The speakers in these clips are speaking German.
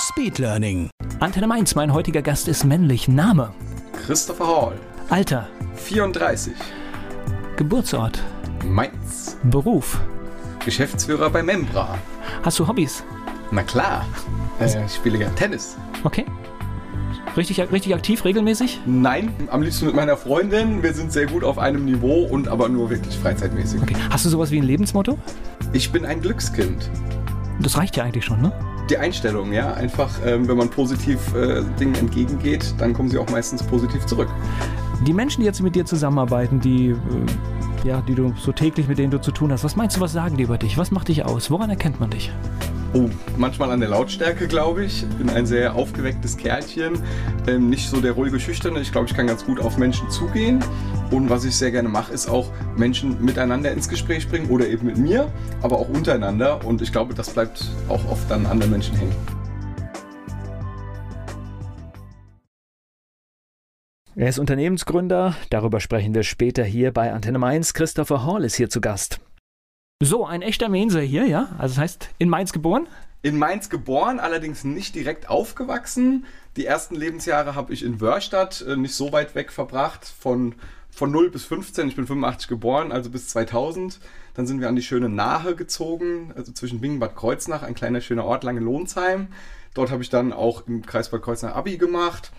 Speedlearning. Antenne Mainz, mein heutiger Gast ist männlich. Name, Christopher Hall, Alter, 34, Geburtsort, Mainz, Beruf. Geschäftsführer bei Membra. Hast du Hobbys? Na klar, äh, ich spiele ja Tennis. Okay. Richtig, richtig aktiv, regelmäßig? Nein, am liebsten mit meiner Freundin. Wir sind sehr gut auf einem Niveau und aber nur wirklich freizeitmäßig. Okay. Hast du sowas wie ein Lebensmotto? Ich bin ein Glückskind. Das reicht ja eigentlich schon, ne? Die Einstellung, ja, einfach, ähm, wenn man positiv äh, Dingen entgegengeht, dann kommen sie auch meistens positiv zurück. Die Menschen, die jetzt mit dir zusammenarbeiten, die, äh, ja, die du so täglich mit denen du zu tun hast, was meinst du, was sagen die über dich? Was macht dich aus? Woran erkennt man dich? Oh, manchmal an der Lautstärke, glaube ich. Bin ein sehr aufgewecktes Kerlchen. Ähm, nicht so der ruhige Schüchterne. Ich glaube, ich kann ganz gut auf Menschen zugehen. Und was ich sehr gerne mache, ist auch Menschen miteinander ins Gespräch bringen oder eben mit mir, aber auch untereinander. Und ich glaube, das bleibt auch oft an anderen Menschen hängen. Er ist Unternehmensgründer, darüber sprechen wir später hier bei Antenne Mainz. Christopher Hall ist hier zu Gast. So, ein echter Mainzer hier, ja? Also das heißt, in Mainz geboren? In Mainz geboren, allerdings nicht direkt aufgewachsen. Die ersten Lebensjahre habe ich in Wörstadt, äh, nicht so weit weg verbracht, von, von 0 bis 15. Ich bin 85 geboren, also bis 2000. Dann sind wir an die schöne Nahe gezogen, also zwischen Bingen Bad Kreuznach, ein kleiner schöner Ort, Lange-Lohnsheim. Dort habe ich dann auch im Kreis Bad Kreuznach Abi gemacht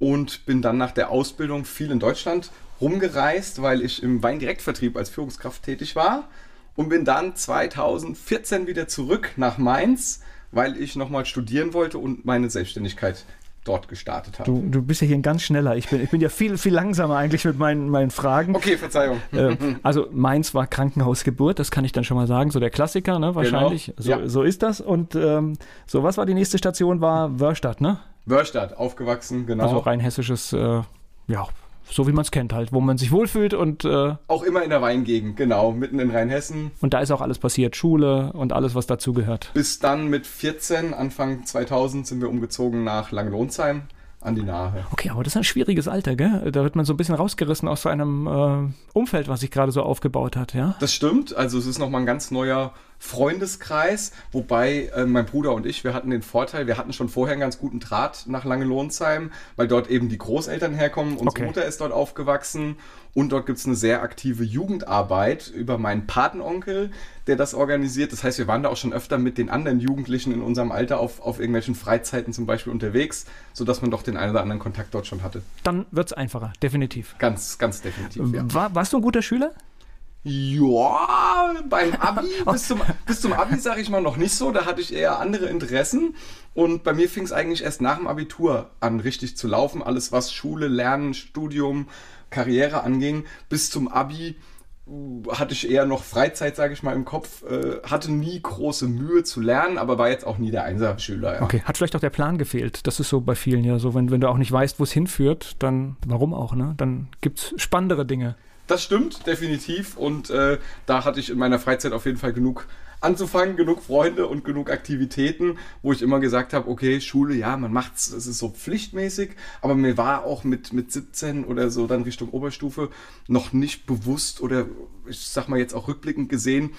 und bin dann nach der Ausbildung viel in Deutschland rumgereist, weil ich im Weindirektvertrieb als Führungskraft tätig war und bin dann 2014 wieder zurück nach Mainz, weil ich nochmal studieren wollte und meine Selbstständigkeit dort gestartet habe. Du, du bist ja hier ein ganz schneller. Ich bin, ich bin ja viel, viel langsamer eigentlich mit meinen, meinen Fragen. Okay, Verzeihung. Äh, also Mainz war Krankenhausgeburt, das kann ich dann schon mal sagen. So der Klassiker, ne? Wahrscheinlich. Genau, So, ja. so ist das. Und ähm, so, was war die nächste Station? War Wörstadt, ne? Wörstadt, aufgewachsen, genau. Also rein hessisches, äh, ja, so wie man es kennt halt, wo man sich wohlfühlt und, äh, Auch immer in der Weingegend, genau, mitten in Rheinhessen. und da ist auch alles passiert. Schule und alles, was dazugehört. Bis dann mit 14, Anfang 2000, sind wir umgezogen nach Langelohnsheim an die Nahe. Okay, aber das ist ein schwieriges Alter, gell? Da wird man so ein bisschen rausgerissen aus seinem äh, Umfeld, was sich gerade so aufgebaut hat, ja? Das stimmt, also es ist nochmal ein ganz neuer Freundeskreis, wobei äh, mein Bruder und ich, wir hatten den Vorteil, wir hatten schon vorher einen ganz guten Draht nach Langelohnsheim, weil dort eben die Großeltern herkommen, unsere Okay. Mutter ist dort aufgewachsen und dort gibt es eine sehr aktive Jugendarbeit über meinen Patenonkel, der das organisiert. Das heißt, wir waren da auch schon öfter mit den anderen Jugendlichen in unserem Alter auf, auf irgendwelchen Freizeiten zum Beispiel unterwegs, sodass man doch den einen oder anderen Kontakt dort schon hatte. Dann wird's einfacher, definitiv. Ganz, ganz definitiv, ja. War, warst du ein guter Schüler? Ja, beim Abi, bis zum, bis zum Abi sage ich mal noch nicht so, da hatte ich eher andere Interessen und bei mir fing es eigentlich erst nach dem Abitur an, richtig zu laufen. Alles, was Schule, Lernen, Studium, Karriere anging, bis zum Abi uh, hatte ich eher noch Freizeit, sage ich mal, im Kopf, äh, hatte nie große Mühe zu lernen, aber war jetzt auch nie der Einser-Schüler. Ja. Okay, hat vielleicht auch der Plan gefehlt. Das ist so bei vielen ja so, wenn, wenn du auch nicht weißt, wo es hinführt, dann warum auch, ne? Dann gibt's spannendere Dinge. Das stimmt, definitiv. Und äh, da hatte ich in meiner Freizeit auf jeden Fall genug anzufangen, genug Freunde und genug Aktivitäten, wo ich immer gesagt habe, okay, Schule, ja, man macht's, es ist so pflichtmäßig, aber mir war auch mit, mit 17 oder so dann Richtung Oberstufe noch nicht bewusst oder ich sag mal jetzt auch rückblickend gesehen,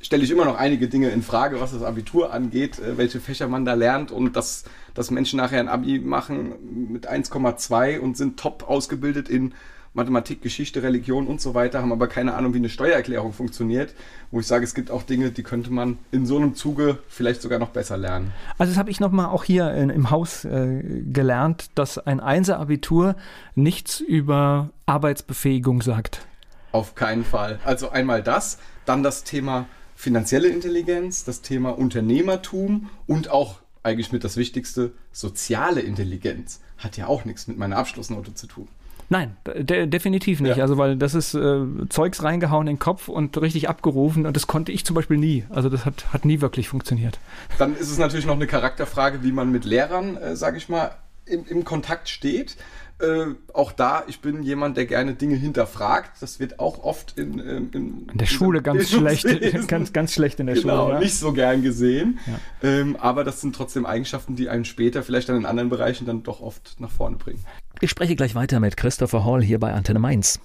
stelle ich immer noch einige Dinge in Frage, was das Abitur angeht, äh, welche Fächer man da lernt und dass, dass Menschen nachher ein Abi machen mit 1,2 und sind top ausgebildet in Mathematik, Geschichte, Religion und so weiter, haben aber keine Ahnung, wie eine Steuererklärung funktioniert, wo ich sage, es gibt auch Dinge, die könnte man in so einem Zuge vielleicht sogar noch besser lernen. Also das habe ich nochmal auch hier in, im Haus äh, gelernt, dass ein Einser-Abitur nichts über Arbeitsbefähigung sagt. Auf keinen Fall. Also einmal das, dann das Thema finanzielle Intelligenz, das Thema Unternehmertum und auch eigentlich mit das Wichtigste, soziale Intelligenz. Hat ja auch nichts mit meiner Abschlussnote zu tun. Nein, de definitiv nicht. Ja. Also, weil das ist äh, Zeugs reingehauen in den Kopf und richtig abgerufen und das konnte ich zum Beispiel nie. Also, das hat, hat nie wirklich funktioniert. Dann ist es natürlich noch eine Charakterfrage, wie man mit Lehrern, äh, sage ich mal, im, im Kontakt steht. Äh, auch da, ich bin jemand, der gerne Dinge hinterfragt. Das wird auch oft in, ähm, in, In der Schule ganz schlecht, ganz, ganz schlecht in der genau, Schule. Ja. nicht so gern gesehen. Ja. Ähm, aber das sind trotzdem Eigenschaften, die einen später, vielleicht dann in anderen Bereichen, dann doch oft nach vorne bringen. Ich spreche gleich weiter mit Christopher Hall hier bei Antenne Mainz.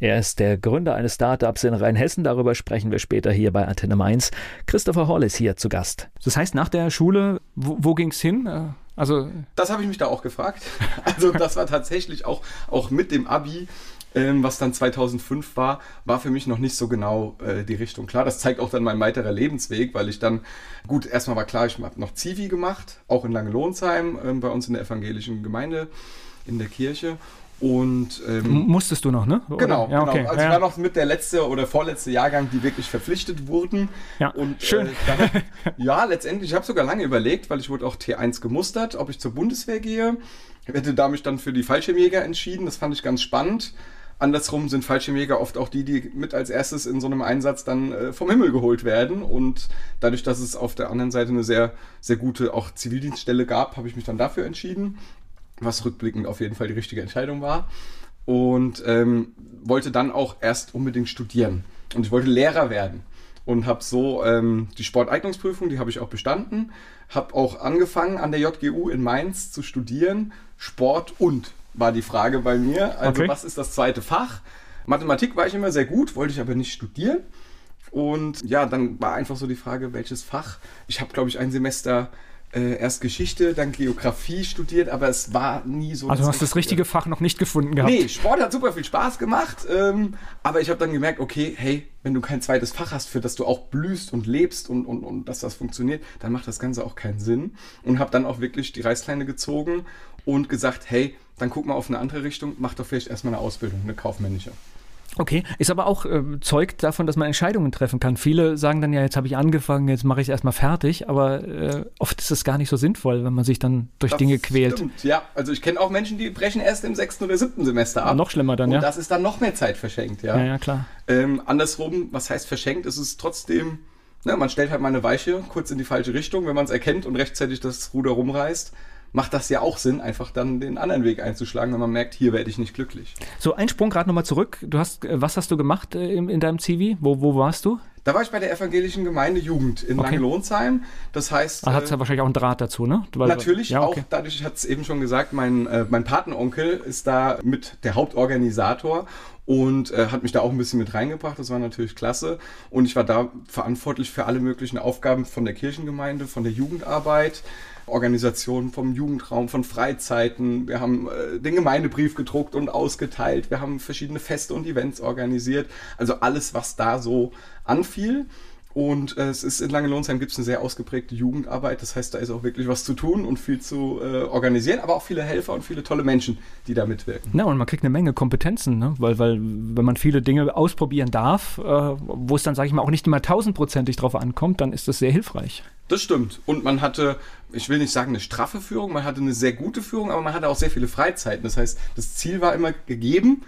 Er ist der Gründer eines Startups in Rheinhessen. Darüber sprechen wir später hier bei Antenne Mainz. Christopher Hall ist hier zu Gast. Das heißt, nach der Schule, wo, wo ging es hin? Äh, Also, Das habe ich mich da auch gefragt. Also das war tatsächlich auch, auch mit dem Abi, ähm, was dann 2005 war, war für mich noch nicht so genau äh, die Richtung klar. Das zeigt auch dann mein weiterer Lebensweg, weil ich dann, gut, erstmal war klar, ich habe noch Zivi gemacht, auch in Langelohnsheim, ähm, bei uns in der evangelischen Gemeinde, in der Kirche. Und ähm, musstest du noch, ne? Oder? Genau, ja, okay. genau. Also ja, war noch mit der letzte oder vorletzte Jahrgang, die wirklich verpflichtet wurden. Ja, und, schön. Äh, dann, ja, letztendlich, ich habe sogar lange überlegt, weil ich wurde auch T1 gemustert, ob ich zur Bundeswehr gehe. Ich hätte da mich dann für die Fallschirmjäger entschieden, das fand ich ganz spannend. Andersrum sind Fallschirmjäger oft auch die, die mit als erstes in so einem Einsatz dann äh, vom Himmel geholt werden. Und dadurch, dass es auf der anderen Seite eine sehr, sehr gute auch Zivildienststelle gab, habe ich mich dann dafür entschieden was rückblickend auf jeden Fall die richtige Entscheidung war. Und ähm, wollte dann auch erst unbedingt studieren. Und ich wollte Lehrer werden. Und habe so ähm, die Sporteignungsprüfung, die habe ich auch bestanden. Habe auch angefangen an der JGU in Mainz zu studieren. Sport und war die Frage bei mir. Also Okay. was ist das zweite Fach? Mathematik war ich immer sehr gut, wollte ich aber nicht studieren. Und ja, dann war einfach so die Frage, welches Fach. Ich habe, glaube ich, ein Semester äh, erst Geschichte, dann Geografie studiert, aber es war nie so. Also, du hast das richtige Fach noch nicht gefunden gehabt. Nee, Sport hat super viel Spaß gemacht, ähm, aber ich habe dann gemerkt, okay, hey, wenn du kein zweites Fach hast, für das du auch blühst und lebst und, und, und dass das funktioniert, dann macht das Ganze auch keinen Sinn. Und habe dann auch wirklich die Reißleine gezogen und gesagt, hey, dann guck mal auf eine andere Richtung, mach doch vielleicht erstmal eine Ausbildung, eine kaufmännische. Okay, ist aber auch äh, zeugt davon, dass man Entscheidungen treffen kann. Viele sagen dann ja, jetzt habe ich angefangen, jetzt mache ich es erstmal fertig, aber äh, oft ist es gar nicht so sinnvoll, wenn man sich dann durch Das Dinge quält. Stimmt, ja. Also ich kenne auch Menschen, die brechen erst im sechsten oder siebten Semester ab. Noch schlimmer dann, und ja. das ist dann noch mehr Zeit verschenkt, ja. Ja, ja, klar. Ähm, andersrum, was heißt verschenkt, ist es trotzdem, ne, man stellt halt mal eine Weiche kurz in die falsche Richtung, wenn man es erkennt und rechtzeitig das Ruder rumreißt, macht das ja auch Sinn, einfach dann den anderen Weg einzuschlagen, wenn man merkt, hier werde ich nicht glücklich. So, ein Sprung gerade nochmal zurück. Du hast, äh, was hast du gemacht äh, in, in deinem CV? Wo, wo warst du? Da war ich bei der evangelischen Gemeinde Jugend in Okay. Langelohnsheim. Das heißt, Da hat äh, es ja wahrscheinlich auch einen Draht dazu, ne? Weil, Natürlich ja, auch, okay. dadurch, ich hatte es eben schon gesagt, mein, äh, mein Patenonkel ist da mit der Hauptorganisator und äh, hat mich da auch ein bisschen mit reingebracht. Das war natürlich klasse. Und ich war da verantwortlich für alle möglichen Aufgaben von der Kirchengemeinde, von der Jugendarbeit, Organisation vom Jugendraum, von Freizeiten. Wir haben äh, den Gemeindebrief gedruckt und ausgeteilt. Wir haben verschiedene Feste und Events organisiert. Also alles, was da so anfiel. Und äh, es ist in Langelohnsheim gibt es eine sehr ausgeprägte Jugendarbeit. Das heißt, da ist auch wirklich was zu tun und viel zu äh, organisieren, aber auch viele Helfer und viele tolle Menschen, die da mitwirken. Ja, und man kriegt eine Menge Kompetenzen, ne? weil, weil wenn man viele Dinge ausprobieren darf, äh, wo es dann, sage ich mal, auch nicht immer tausendprozentig drauf ankommt, dann ist das sehr hilfreich. Das stimmt. Und man hatte, ich will nicht sagen eine straffe Führung, man hatte eine sehr gute Führung, aber man hatte auch sehr viele Freizeiten. Das heißt, das Ziel war immer gegeben,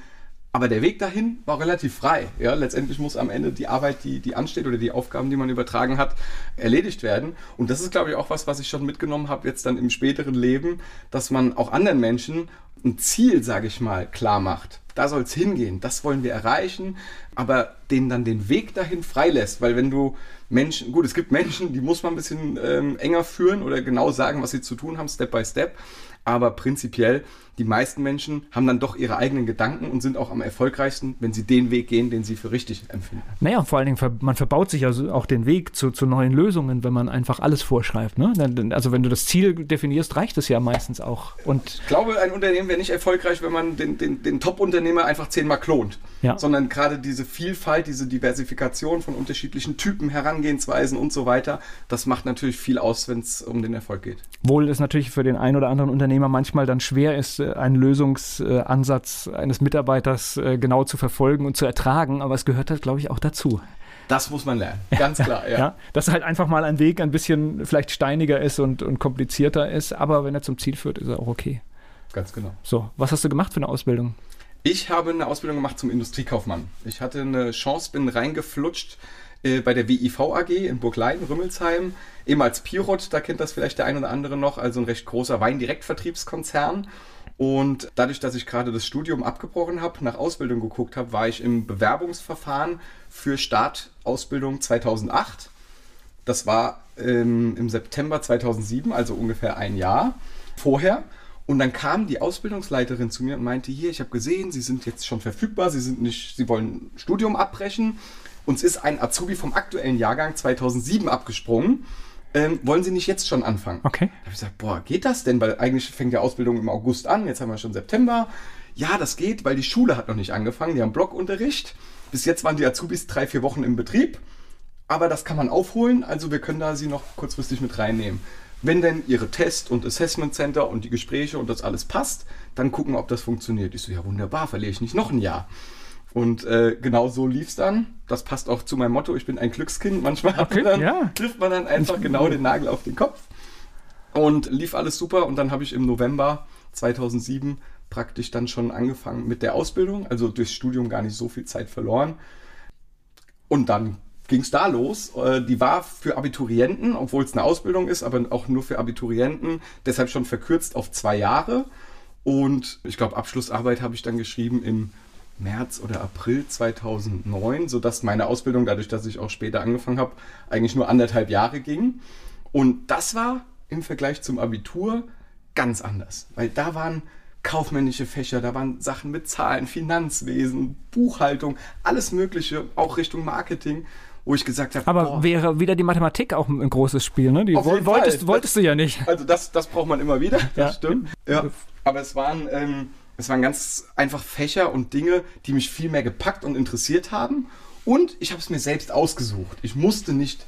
aber der Weg dahin war relativ frei. Ja, letztendlich muss am Ende die Arbeit, die, die ansteht oder die Aufgaben, die man übertragen hat, erledigt werden. Und das ist, glaube ich, auch was, was ich schon mitgenommen habe jetzt dann im späteren Leben, dass man auch anderen Menschen ein Ziel, sage ich mal, klar macht. Da soll es hingehen, das wollen wir erreichen, aber denen dann den Weg dahin freilässt, weil wenn du Menschen, gut, es gibt Menschen, die muss man ein bisschen ähm, enger führen oder genau sagen, was sie zu tun haben, Step by Step, aber prinzipiell, die meisten Menschen haben dann doch ihre eigenen Gedanken und sind auch am erfolgreichsten, wenn sie den Weg gehen, den sie für richtig empfinden. Naja, vor allen Dingen, man verbaut sich also auch den Weg zu, zu neuen Lösungen, wenn man einfach alles vorschreibt. Ne? Also wenn du das Ziel definierst, reicht es ja meistens auch. Und Ich glaube, ein Unternehmen wäre nicht erfolgreich, wenn man den, den, den Top-Unternehmer einfach zehnmal klont. Ja. Sondern gerade diese Vielfalt, diese Diversifikation von unterschiedlichen Typen, Herangehensweisen und so weiter, das macht natürlich viel aus, wenn es um den Erfolg geht. wohl es natürlich für den einen oder anderen Unternehmer manchmal dann schwer ist, einen Lösungsansatz eines Mitarbeiters äh, genau zu verfolgen und zu ertragen, aber es gehört halt, glaube ich, auch dazu. Das muss man lernen. Ganz klar, ja. Ja. Dass halt einfach mal ein Weg ein bisschen vielleicht steiniger ist und, und komplizierter ist, aber wenn er zum Ziel führt, ist er auch okay. Ganz genau. So, was hast du gemacht für eine Ausbildung? Ich habe eine Ausbildung gemacht zum Industriekaufmann. Ich hatte eine Chance, bin reingeflutscht äh, bei der WIV AG in Burglein, Rümmelsheim, ehemals Pirot, da kennt das vielleicht der ein oder andere noch, also ein recht großer Weindirektvertriebskonzern. Und dadurch, dass ich gerade das Studium abgebrochen habe, nach Ausbildung geguckt habe, war ich im Bewerbungsverfahren für Startausbildung 2008. Das war ähm, im September 2007, also ungefähr ein Jahr vorher. Und dann kam die Ausbildungsleiterin zu mir und meinte, hier, ich habe gesehen, Sie sind jetzt schon verfügbar, Sie sind nicht, Sie wollen Studium abbrechen. Uns ist ein Azubi vom aktuellen Jahrgang 2007 abgesprungen. Ähm, wollen Sie nicht jetzt schon anfangen? Okay. Da habe ich gesagt, boah, geht das denn? Weil eigentlich fängt die Ausbildung im August an, jetzt haben wir schon September. Ja, das geht, weil die Schule hat noch nicht angefangen, die haben Blockunterricht. Bis jetzt waren die Azubis drei, vier Wochen im Betrieb. Aber das kann man aufholen, also wir können da sie noch kurzfristig mit reinnehmen. Wenn denn Ihre Test- und Assessment Center und die Gespräche und das alles passt, dann gucken, ob das funktioniert. Ich so, ja wunderbar, verliere ich nicht noch ein Jahr. Und äh, genau so lief es dann. Das passt auch zu meinem Motto, ich bin ein Glückskind. Manchmal okay, man dann, ja. trifft man dann einfach genau den Nagel auf den Kopf. Und lief alles super. Und dann habe ich im November 2007 praktisch dann schon angefangen mit der Ausbildung. Also durchs Studium gar nicht so viel Zeit verloren. Und dann ging es da los. Äh, die war für Abiturienten, obwohl es eine Ausbildung ist, aber auch nur für Abiturienten, deshalb schon verkürzt auf zwei Jahre. Und ich glaube, Abschlussarbeit habe ich dann geschrieben im März oder April 2009, sodass meine Ausbildung, dadurch, dass ich auch später angefangen habe, eigentlich nur anderthalb Jahre ging. Und das war im Vergleich zum Abitur ganz anders, weil da waren kaufmännische Fächer, da waren Sachen mit Zahlen, Finanzwesen, Buchhaltung, alles Mögliche, auch Richtung Marketing, wo ich gesagt habe, Aber boah, wäre wieder die Mathematik auch ein großes Spiel, ne? Die wolltest, wolltest du ja nicht. Also das, das braucht man immer wieder, das Ja. stimmt. Ja. Aber es waren, ähm, es waren ganz einfach Fächer und Dinge, die mich viel mehr gepackt und interessiert haben. Und ich habe es mir selbst ausgesucht. Ich musste nicht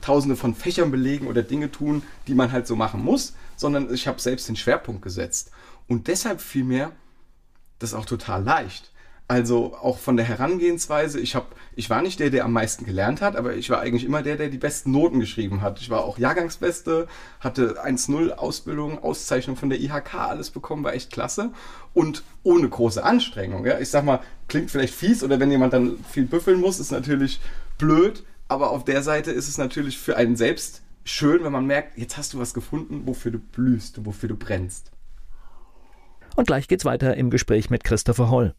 tausende von Fächern belegen oder Dinge tun, die man halt so machen muss, sondern ich habe selbst den Schwerpunkt gesetzt. Und deshalb fiel mir das auch total leicht. Also auch von der Herangehensweise, ich, hab, ich war nicht der, der am meisten gelernt hat, aber ich war eigentlich immer der, der die besten Noten geschrieben hat. Ich war auch Jahrgangsbeste, hatte 1-0 Ausbildung, Auszeichnung von der IHK, alles bekommen, war echt klasse. Und ohne große Anstrengung. Ja? Ich sag mal, klingt vielleicht fies oder wenn jemand dann viel büffeln muss, ist natürlich blöd, aber auf der Seite ist es natürlich für einen selbst schön, wenn man merkt, jetzt hast du was gefunden, wofür du blühst und wofür du brennst. Und gleich geht's weiter im Gespräch mit Christopher Holl.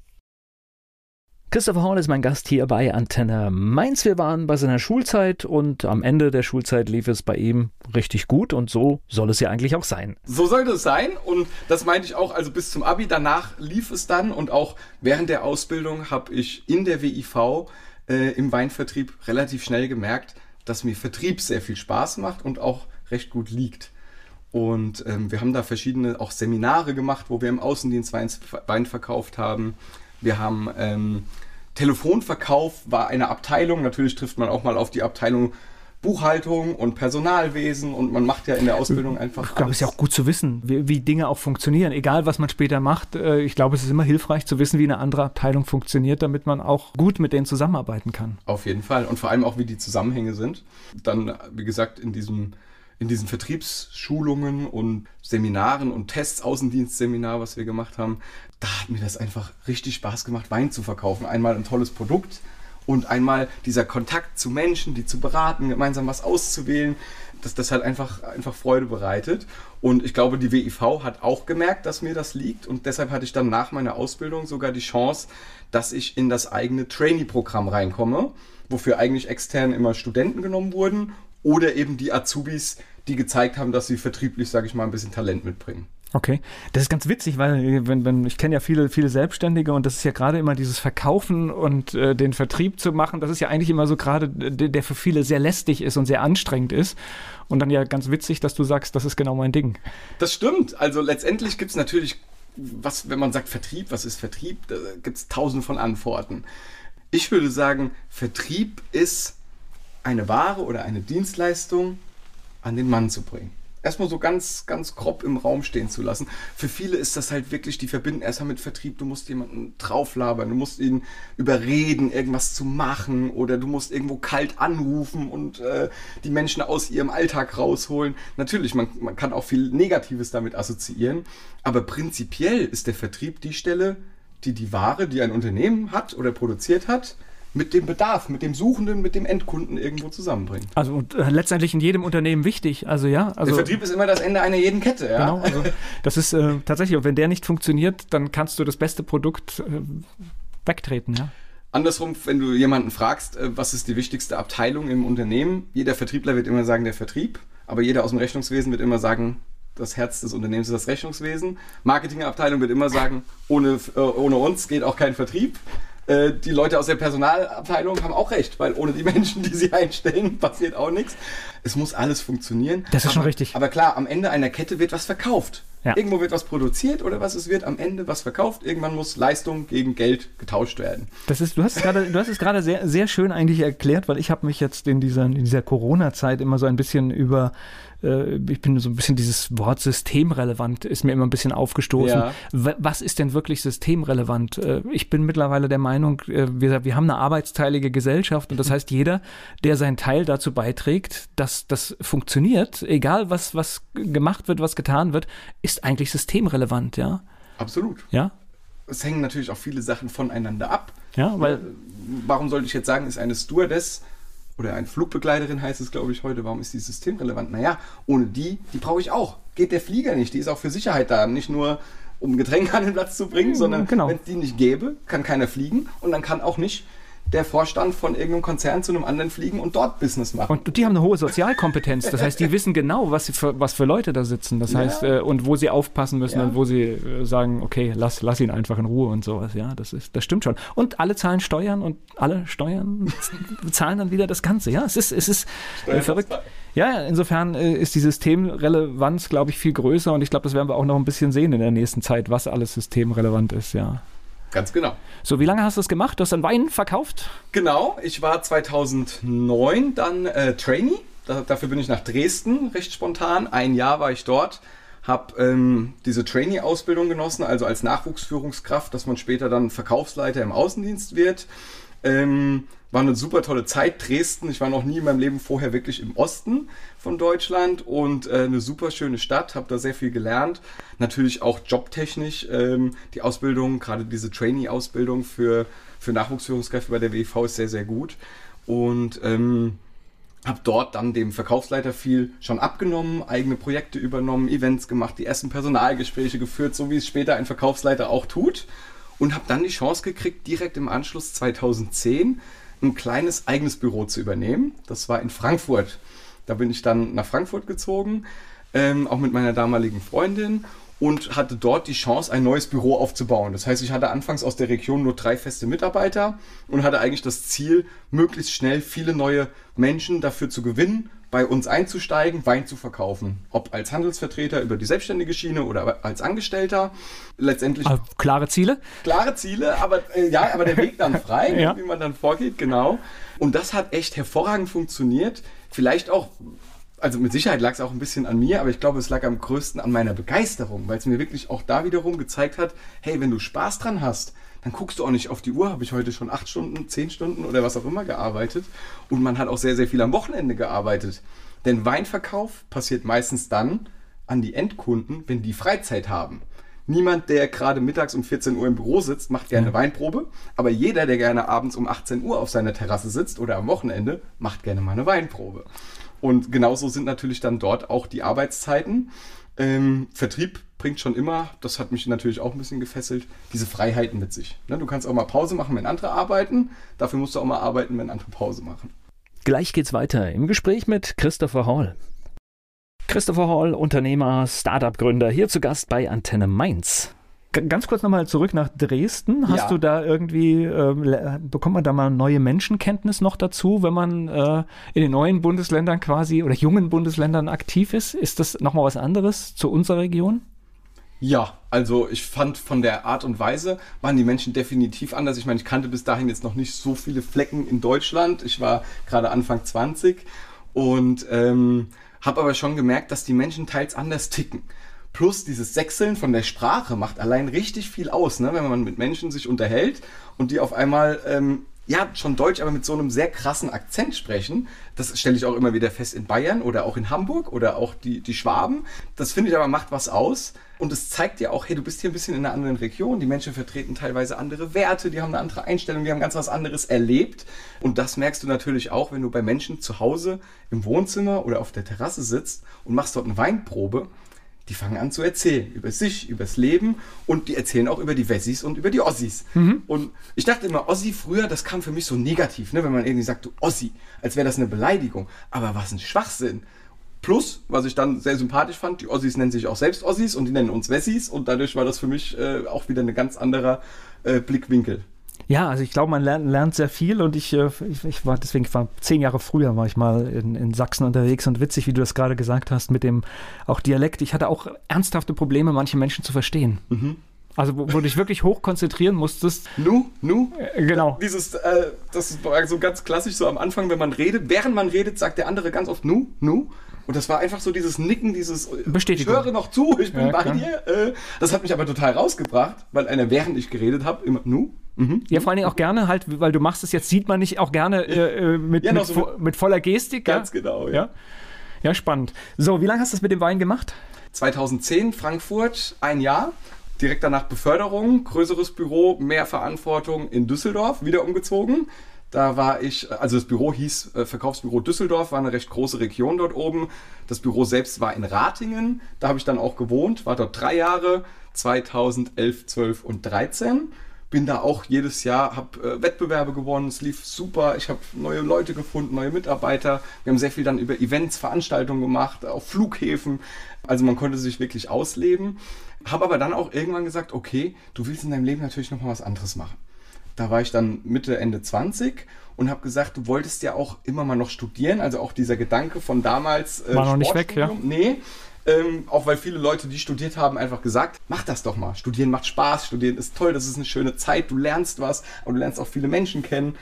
Christopher Hall ist mein Gast hier bei Antenne Mainz. Wir waren bei seiner Schulzeit und am Ende der Schulzeit lief es bei ihm richtig gut und so soll es ja eigentlich auch sein. So sollte es sein und das meinte ich auch, also bis zum Abi, danach lief es dann und auch während der Ausbildung habe ich in der WIV äh, im Weinvertrieb relativ schnell gemerkt, dass mir Vertrieb sehr viel Spaß macht und auch recht gut liegt. Und ähm, wir haben da verschiedene auch Seminare gemacht, wo wir im Außendienst Wein, Wein verkauft haben. Wir haben ähm, Telefonverkauf war eine Abteilung. Natürlich trifft man auch mal auf die Abteilung Buchhaltung und Personalwesen und man macht ja in der Ausbildung einfach. Ich glaube, es ist ja auch gut zu wissen, wie, wie Dinge auch funktionieren, egal was man später macht. Äh, Ich glaube, es ist immer hilfreich zu wissen, wie eine andere Abteilung funktioniert, damit man auch gut mit denen zusammenarbeiten kann. Auf jeden Fall. Und vor allem auch, wie die Zusammenhänge sind. Dann, wie gesagt, in diesem in diesen Vertriebsschulungen und Seminaren und Tests, Außendienstseminar, was wir gemacht haben, da hat mir das einfach richtig Spaß gemacht, Wein zu verkaufen. Einmal ein tolles Produkt und einmal dieser Kontakt zu Menschen, die zu beraten, gemeinsam was auszuwählen. Das, das hat einfach, einfach Freude bereitet. Und ich glaube, die WIV hat auch gemerkt, dass mir das liegt. Und deshalb hatte ich dann nach meiner Ausbildung sogar die Chance, dass ich in das eigene Trainee-Programm reinkomme, wofür eigentlich extern immer Studenten genommen wurden oder eben die Azubis, die gezeigt haben, dass sie vertrieblich, sage ich mal, ein bisschen Talent mitbringen. Okay, das ist ganz witzig, weil wenn, wenn, ich kenne ja viele, viele Selbstständige und das ist ja gerade immer dieses Verkaufen und äh, den Vertrieb zu machen, das ist ja eigentlich immer so gerade, der, für viele sehr lästig ist und sehr anstrengend ist. Und dann ja ganz witzig, dass du sagst, das ist genau mein Ding. Das stimmt. Also letztendlich gibt es natürlich, was, wenn man sagt Vertrieb, was ist Vertrieb, da gibt es tausende von Antworten. Ich würde sagen, Vertrieb ist eine Ware oder eine Dienstleistung an den Mann zu bringen. erstmal so ganz, ganz grob im Raum stehen zu lassen. Für viele ist das halt wirklich, die verbinden erstmal mit Vertrieb, du musst jemanden drauflabern, du musst ihn überreden, irgendwas zu machen oder du musst irgendwo kalt anrufen und äh, die Menschen aus ihrem Alltag rausholen. Natürlich, man, man kann auch viel Negatives damit assoziieren, aber prinzipiell ist der Vertrieb die Stelle, die die Ware, die ein Unternehmen hat oder produziert hat, mit dem Bedarf, mit dem Suchenden, mit dem Endkunden irgendwo zusammenbringen. Also und, äh, letztendlich in jedem Unternehmen wichtig. Also ja, also der Vertrieb ist immer das Ende einer jeden Kette. Ja? Genau. Also das ist äh, tatsächlich. wenn der nicht funktioniert, dann kannst du das beste Produkt äh, wegtreten. Ja. Andersrum, wenn du jemanden fragst, äh, was ist die wichtigste Abteilung im Unternehmen, jeder Vertriebler wird immer sagen der Vertrieb, aber jeder aus dem Rechnungswesen wird immer sagen das Herz des Unternehmens ist das Rechnungswesen. Marketingabteilung wird immer sagen, ohne, äh, ohne uns geht auch kein Vertrieb. Äh, die Leute aus der Personalabteilung haben auch recht, weil ohne die Menschen, die sie einstellen, passiert auch nichts. Es muss alles funktionieren. Das ist aber, schon richtig. Aber klar, am Ende einer Kette wird was verkauft. Ja. Irgendwo wird was produziert oder was es wird am Ende was verkauft. Irgendwann muss Leistung gegen Geld getauscht werden. Das ist, du hast es gerade, du hast es gerade sehr, sehr schön eigentlich erklärt, weil ich habe mich jetzt in dieser, in dieser Corona-Zeit immer so ein bisschen über äh, ich bin so ein bisschen dieses Wort systemrelevant ist mir immer ein bisschen aufgestoßen. Ja. Was ist denn wirklich systemrelevant? Äh, ich bin mittlerweile der Meinung, äh, wir, wir haben eine arbeitsteilige Gesellschaft und das heißt, jeder, der seinen Teil dazu beiträgt, dass das funktioniert, egal was, was gemacht wird, was getan wird, ist eigentlich systemrelevant, ja. Absolut. Ja. Es hängen natürlich auch viele Sachen voneinander ab. Ja, weil. Warum sollte ich jetzt sagen, ist eine Stewardess oder eine Flugbegleiterin heißt es, glaube ich, heute. Warum ist die systemrelevant? Naja, ohne die, die brauche ich auch. Geht der Flieger nicht. Die ist auch für Sicherheit da. Nicht nur, um Getränke an den Platz zu bringen, sondern genau. wenn es die nicht gäbe, kann keiner fliegen und dann kann auch nicht der Vorstand von irgendeinem Konzern zu einem anderen fliegen und dort Business machen. Und die haben eine hohe Sozialkompetenz. Das heißt, die wissen genau, was, für, was für Leute da sitzen. Das ja. heißt, äh, und wo sie aufpassen müssen ja. und wo sie äh, sagen, okay, lass, lass ihn einfach in Ruhe und sowas. Ja, das ist, das stimmt schon. Und alle zahlen Steuern und alle Steuern zahlen dann wieder das Ganze. Ja, es ist, es ist äh, verrückt. Ja, insofern äh, ist die Systemrelevanz, glaube ich, viel größer und ich glaube, das werden wir auch noch ein bisschen sehen in der nächsten Zeit, was alles systemrelevant ist, ja. Ganz genau. So, wie lange hast du es gemacht? Du hast dann Wein verkauft? Genau, ich war 2009 dann äh, Trainee. Da, dafür bin ich nach Dresden recht spontan. Ein Jahr war ich dort, habe ähm, diese Trainee-Ausbildung genossen, also als Nachwuchsführungskraft, dass man später dann Verkaufsleiter im Außendienst wird. Ähm, war eine super tolle Zeit. Dresden, ich war noch nie in meinem Leben vorher wirklich im Osten von Deutschland und äh, eine super schöne Stadt, habe da sehr viel gelernt. Natürlich auch jobtechnisch ähm, die Ausbildung, gerade diese Trainee-Ausbildung für, für Nachwuchsführungskräfte bei der WV ist sehr, sehr gut. Und ähm, habe dort dann dem Verkaufsleiter viel schon abgenommen, eigene Projekte übernommen, Events gemacht, die ersten Personalgespräche geführt, so wie es später ein Verkaufsleiter auch tut. Und habe dann die Chance gekriegt, direkt im Anschluss 2010 ein kleines eigenes Büro zu übernehmen. Das war in Frankfurt. Da bin ich dann nach Frankfurt gezogen, ähm, auch mit meiner damaligen Freundin und hatte dort die Chance, ein neues Büro aufzubauen. Das heißt, ich hatte anfangs aus der Region nur drei feste Mitarbeiter und hatte eigentlich das Ziel, möglichst schnell viele neue Menschen dafür zu gewinnen, bei uns einzusteigen, Wein zu verkaufen. Ob als Handelsvertreter über die selbstständige Schiene oder als Angestellter. Letztendlich. Also klare Ziele? Klare Ziele, aber äh, ja, aber der Weg dann frei, ja. wie man dann vorgeht, genau. Und das hat echt hervorragend funktioniert. Vielleicht auch also mit Sicherheit lag es auch ein bisschen an mir, aber ich glaube, es lag am größten an meiner Begeisterung, weil es mir wirklich auch da wiederum gezeigt hat, hey, wenn du Spaß dran hast, dann guckst du auch nicht auf die Uhr, habe ich heute schon acht Stunden, zehn Stunden oder was auch immer gearbeitet. Und man hat auch sehr, sehr viel am Wochenende gearbeitet. Denn Weinverkauf passiert meistens dann an die Endkunden, wenn die Freizeit haben. Niemand, der gerade mittags um 14 Uhr im Büro sitzt, macht gerne ja. Weinprobe. Aber jeder, der gerne abends um 18 Uhr auf seiner Terrasse sitzt oder am Wochenende, macht gerne mal eine Weinprobe. Und genauso sind natürlich dann dort auch die Arbeitszeiten. Ähm, Vertrieb bringt schon immer, das hat mich natürlich auch ein bisschen gefesselt, diese Freiheiten mit sich. Ne? Du kannst auch mal Pause machen, wenn andere arbeiten. Dafür musst du auch mal arbeiten, wenn andere Pause machen. Gleich geht's weiter im Gespräch mit Christopher Hall. Christopher Hall, Unternehmer, Startup-Gründer, hier zu Gast bei Antenne Mainz. Ganz kurz nochmal zurück nach Dresden. Hast ja. du da irgendwie, äh, bekommt man da mal neue Menschenkenntnis noch dazu, wenn man äh, in den neuen Bundesländern quasi oder jungen Bundesländern aktiv ist? Ist das nochmal was anderes zu unserer Region? Ja, also ich fand von der Art und Weise waren die Menschen definitiv anders. Ich meine, ich kannte bis dahin jetzt noch nicht so viele Flecken in Deutschland. Ich war gerade Anfang 20 und ähm, habe aber schon gemerkt, dass die Menschen teils anders ticken. Plus dieses Sechseln von der Sprache macht allein richtig viel aus, ne? wenn man mit Menschen sich unterhält und die auf einmal ähm, ja, schon Deutsch, aber mit so einem sehr krassen Akzent sprechen. Das stelle ich auch immer wieder fest in Bayern oder auch in Hamburg oder auch die, die Schwaben. Das finde ich aber macht was aus. Und es zeigt dir auch, hey, du bist hier ein bisschen in einer anderen Region. Die Menschen vertreten teilweise andere Werte, die haben eine andere Einstellung, die haben ganz was anderes erlebt. Und das merkst du natürlich auch, wenn du bei Menschen zu Hause im Wohnzimmer oder auf der Terrasse sitzt und machst dort eine Weinprobe die fangen an zu erzählen über sich, übers Leben und die erzählen auch über die Wessis und über die Ossis. Mhm. Und ich dachte immer, Ossi früher, das kam für mich so negativ, ne? wenn man irgendwie sagt, du Ossi, als wäre das eine Beleidigung. Aber was ein Schwachsinn. Plus, was ich dann sehr sympathisch fand, die Ossis nennen sich auch selbst Ossis und die nennen uns Wessis und dadurch war das für mich äh, auch wieder ein ganz anderer äh, Blickwinkel. Ja, also ich glaube, man lernt, lernt, sehr viel und ich, äh, ich, ich, war deswegen ich war zehn Jahre früher war ich mal in, in Sachsen unterwegs und witzig, wie du das gerade gesagt hast, mit dem auch Dialekt. Ich hatte auch ernsthafte Probleme, manche Menschen zu verstehen. Mhm. Also wo, wo du dich wirklich hoch konzentrieren musstest. Nu, nu. Äh, genau. Dieses, äh, das ist so ganz klassisch so am Anfang, wenn man redet. Während man redet, sagt der andere ganz oft nu, nu. Und das war einfach so dieses Nicken, dieses äh, Bestätigung. Ich höre noch zu, ich bin ja, bei klar. dir. Äh, das hat mich aber total rausgebracht, weil einer, während ich geredet habe, immer nu, Mhm. Ja, vor allen Dingen auch gerne halt, weil du machst es jetzt, sieht man nicht, auch gerne äh, äh mit, ja, mit, so mit, mit, voller Gestik. Ganz ja? genau, ja. ja. Ja, spannend. So, wie lange hast du das mit dem Wein gemacht? 2010, Frankfurt, ein Jahr. Direkt danach Beförderung, größeres Büro, mehr Verantwortung in Düsseldorf, wieder umgezogen. Da war ich, also das Büro hieß äh, Verkaufsbüro Düsseldorf, war eine recht große Region dort oben. Das Büro selbst war in Ratingen, da habe ich dann auch gewohnt, war dort drei Jahre, 2011, 12 und 13 bin da auch jedes Jahr, habe äh, Wettbewerbe gewonnen, es lief super, ich habe neue Leute gefunden, neue Mitarbeiter. Wir haben sehr viel dann über Events, Veranstaltungen gemacht, auf Flughäfen. Also man konnte sich wirklich ausleben. Habe aber dann auch irgendwann gesagt, okay, du willst in deinem Leben natürlich noch mal was anderes machen. Da war ich dann Mitte, Ende 20 und habe gesagt, du wolltest ja auch immer mal noch studieren. Also auch dieser Gedanke von damals. Äh, war noch nicht weg, ja? Nee, ähm, auch weil viele Leute, die studiert haben, einfach gesagt, mach das doch mal. Studieren macht Spaß, studieren ist toll, das ist eine schöne Zeit, du lernst was, aber du lernst auch viele Menschen kennen.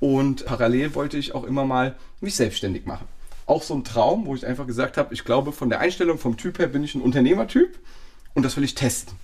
Und parallel wollte ich auch immer mal mich selbstständig machen. Auch so ein Traum, wo ich einfach gesagt habe, ich glaube, von der Einstellung, vom Typ her bin ich ein Unternehmertyp und das will ich testen.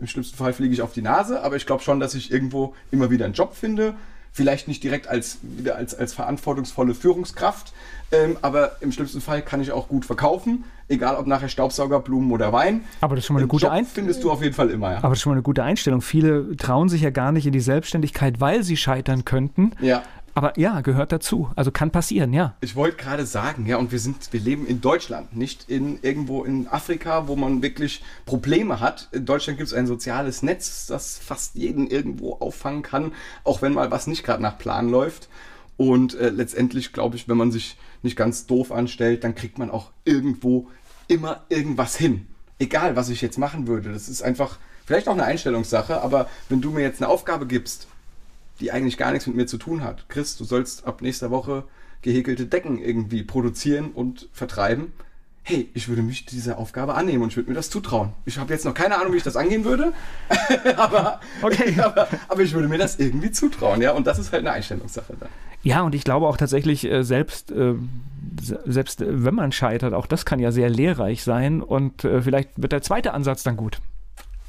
Im schlimmsten Fall fliege ich auf die Nase, aber ich glaube schon, dass ich irgendwo immer wieder einen Job finde, vielleicht nicht direkt als, wieder als, als verantwortungsvolle Führungskraft, ähm, aber im schlimmsten Fall kann ich auch gut verkaufen, egal ob nachher Staubsauger, Blumen oder Wein. Aber das ist schon mal eine gute Einstellung. findest du auf jeden Fall immer, ja. Aber das ist schon mal eine gute Einstellung. Viele trauen sich ja gar nicht in die Selbstständigkeit, weil sie scheitern könnten. Ja. Aber ja, gehört dazu. Also kann passieren, ja. Ich wollte gerade sagen, ja, und wir sind, wir leben in Deutschland, nicht in irgendwo in Afrika, wo man wirklich Probleme hat. In Deutschland gibt es ein soziales Netz, das fast jeden irgendwo auffangen kann, auch wenn mal was nicht gerade nach Plan läuft. Und äh, letztendlich glaube ich, wenn man sich nicht ganz doof anstellt, dann kriegt man auch irgendwo immer irgendwas hin. Egal, was ich jetzt machen würde. Das ist einfach vielleicht auch eine Einstellungssache, aber wenn du mir jetzt eine Aufgabe gibst die eigentlich gar nichts mit mir zu tun hat. Chris, du sollst ab nächster Woche gehäkelte Decken irgendwie produzieren und vertreiben. Hey, ich würde mich dieser Aufgabe annehmen und ich würde mir das zutrauen. Ich habe jetzt noch keine Ahnung, wie ich das angehen würde, aber, okay. aber, aber, ich würde mir das irgendwie zutrauen, ja. Und das ist halt eine Einstellungssache dann. Ja, und ich glaube auch tatsächlich, äh, selbst, äh, selbst äh, wenn man scheitert, auch das kann ja sehr lehrreich sein und vielleicht wird der zweite Ansatz dann gut.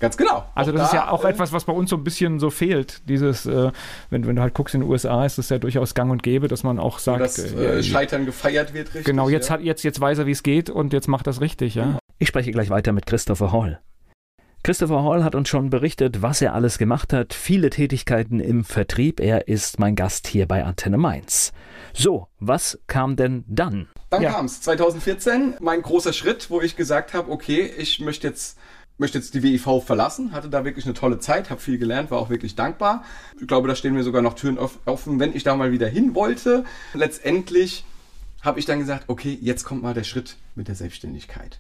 Ganz genau. Also auch das da, ist ja auch äh, etwas, was bei uns so ein bisschen so fehlt. Dieses, äh, wenn, wenn du halt guckst in den USA, ist es ja durchaus gang und gäbe, dass man auch sagt, dass äh, äh, Scheitern gefeiert wird, richtig. Genau, jetzt ja. hat jetzt jetzt weiß er, wie es geht und jetzt macht das richtig, ja. Ich spreche gleich weiter mit Christopher Hall. Christopher Hall hat uns schon berichtet, was er alles gemacht hat, viele Tätigkeiten im Vertrieb. Er ist mein Gast hier bei Antenne Mainz. So, was kam denn dann? Dann ja. kam es 2014, mein großer Schritt, wo ich gesagt habe, okay, ich möchte jetzt möchte jetzt die WIV verlassen, hatte da wirklich eine tolle Zeit, habe viel gelernt, war auch wirklich dankbar. Ich glaube, da stehen mir sogar noch Türen offen, wenn ich da mal wieder hin wollte. Letztendlich habe ich dann gesagt, okay, jetzt kommt mal der Schritt mit der Selbstständigkeit.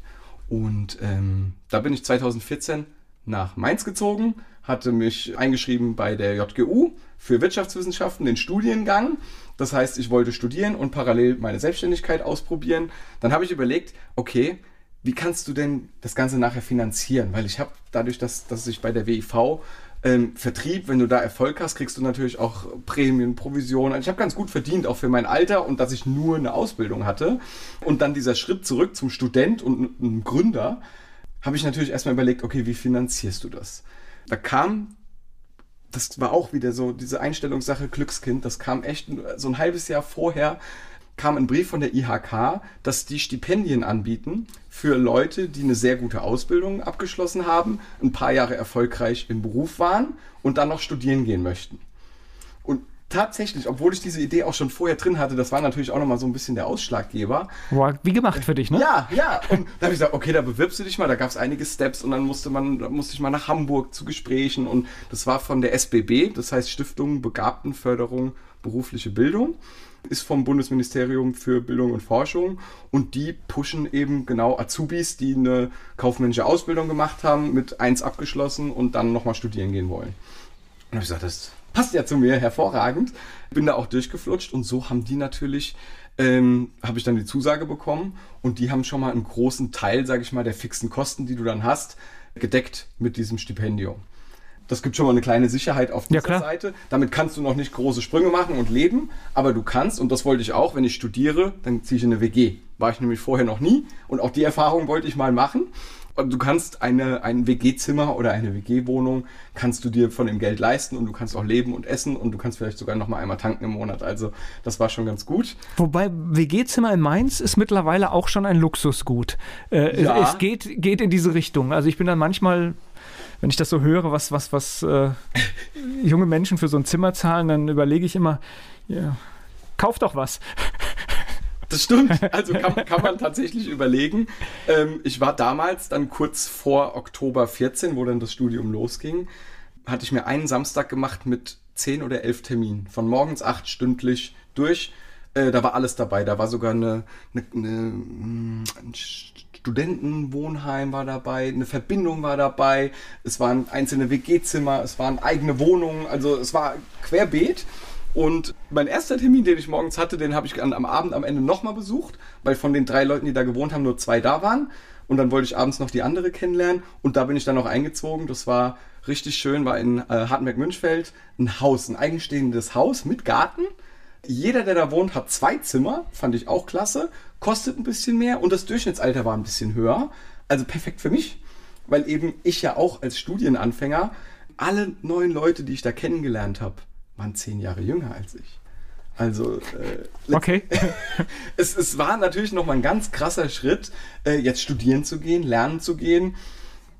Und ähm, da bin ich 2014 nach Mainz gezogen, hatte mich eingeschrieben bei der JGU für Wirtschaftswissenschaften, den Studiengang. Das heißt, ich wollte studieren und parallel meine Selbstständigkeit ausprobieren. Dann habe ich überlegt, okay, wie kannst du denn das Ganze nachher finanzieren? Weil ich habe dadurch, dass, dass ich bei der WIV ähm, Vertrieb, wenn du da Erfolg hast, kriegst du natürlich auch Prämien, Provisionen. Ich habe ganz gut verdient, auch für mein Alter und dass ich nur eine Ausbildung hatte. Und dann dieser Schritt zurück zum Student und einem Gründer, habe ich natürlich erstmal überlegt, okay, wie finanzierst du das? Da kam, das war auch wieder so diese Einstellungssache Glückskind, das kam echt so ein halbes Jahr vorher, kam ein Brief von der IHK, dass die Stipendien anbieten für Leute, die eine sehr gute Ausbildung abgeschlossen haben, ein paar Jahre erfolgreich im Beruf waren und dann noch studieren gehen möchten. Und tatsächlich, obwohl ich diese Idee auch schon vorher drin hatte, das war natürlich auch nochmal so ein bisschen der Ausschlaggeber. War wie gemacht für dich, ne? Ja, ja. Und da habe ich gesagt, okay, da bewirbst du dich mal. Da gab es einige Steps und dann musste man, musste ich mal nach Hamburg zu Gesprächen und das war von der SBB, das heißt Stiftung Begabtenförderung berufliche Bildung ist vom Bundesministerium für Bildung und Forschung und die pushen eben genau Azubis, die eine kaufmännische Ausbildung gemacht haben, mit eins abgeschlossen und dann nochmal studieren gehen wollen. Und ich gesagt, das passt ja zu mir hervorragend. Bin da auch durchgeflutscht und so haben die natürlich, ähm, habe ich dann die Zusage bekommen und die haben schon mal einen großen Teil, sage ich mal, der fixen Kosten, die du dann hast, gedeckt mit diesem Stipendium. Das gibt schon mal eine kleine Sicherheit auf dieser Ja. Seite. Damit kannst du noch nicht große Sprünge machen und leben, aber du kannst, und das wollte ich auch, wenn ich studiere, dann ziehe ich in eine WG. War ich nämlich vorher noch nie und auch die Erfahrung wollte ich mal machen. Und du kannst eine, ein WG-Zimmer oder eine WG-Wohnung kannst du dir von dem Geld leisten und du kannst auch leben und essen und du kannst vielleicht sogar noch mal einmal tanken im Monat. Also das war schon ganz gut. Wobei WG-Zimmer in Mainz ist mittlerweile auch schon ein Luxusgut. Äh, Ja. Es geht, geht in diese Richtung. Also ich bin dann manchmal, wenn ich das so höre, was, was, was äh, junge Menschen für so ein Zimmer zahlen, dann überlege ich immer, ja, kauf doch was. Das stimmt. Also kann, kann man tatsächlich überlegen. Ähm, ich war damals dann kurz vor Oktober 14, wo dann das Studium losging, hatte ich mir einen Samstag gemacht mit 10 oder 11 Terminen. Von morgens acht stündlich durch. Äh, da war alles dabei. Da war sogar eine, eine, eine mm, ein Studentenwohnheim war dabei, eine Verbindung war dabei, es waren einzelne WG-Zimmer, es waren eigene Wohnungen, also es war querbeet. Und mein erster Termin, den ich morgens hatte, den habe ich an, am Abend am Ende nochmal besucht, weil von den drei Leuten, die da gewohnt haben, nur zwei da waren. Und dann wollte ich abends noch die andere kennenlernen. Und da bin ich dann noch eingezogen. Das war richtig schön, war in äh, Hartenberg-Münchfeld ein Haus, ein eigenstehendes Haus mit Garten. Jeder, der da wohnt, hat zwei Zimmer, fand ich auch klasse, kostet ein bisschen mehr und das Durchschnittsalter war ein bisschen höher. Also perfekt für mich, weil eben ich ja auch als Studienanfänger, alle neuen Leute, die ich da kennengelernt habe, waren zehn Jahre jünger als ich. Also äh, Okay. es, es war natürlich nochmal ein ganz krasser Schritt, äh, jetzt studieren zu gehen, lernen zu gehen.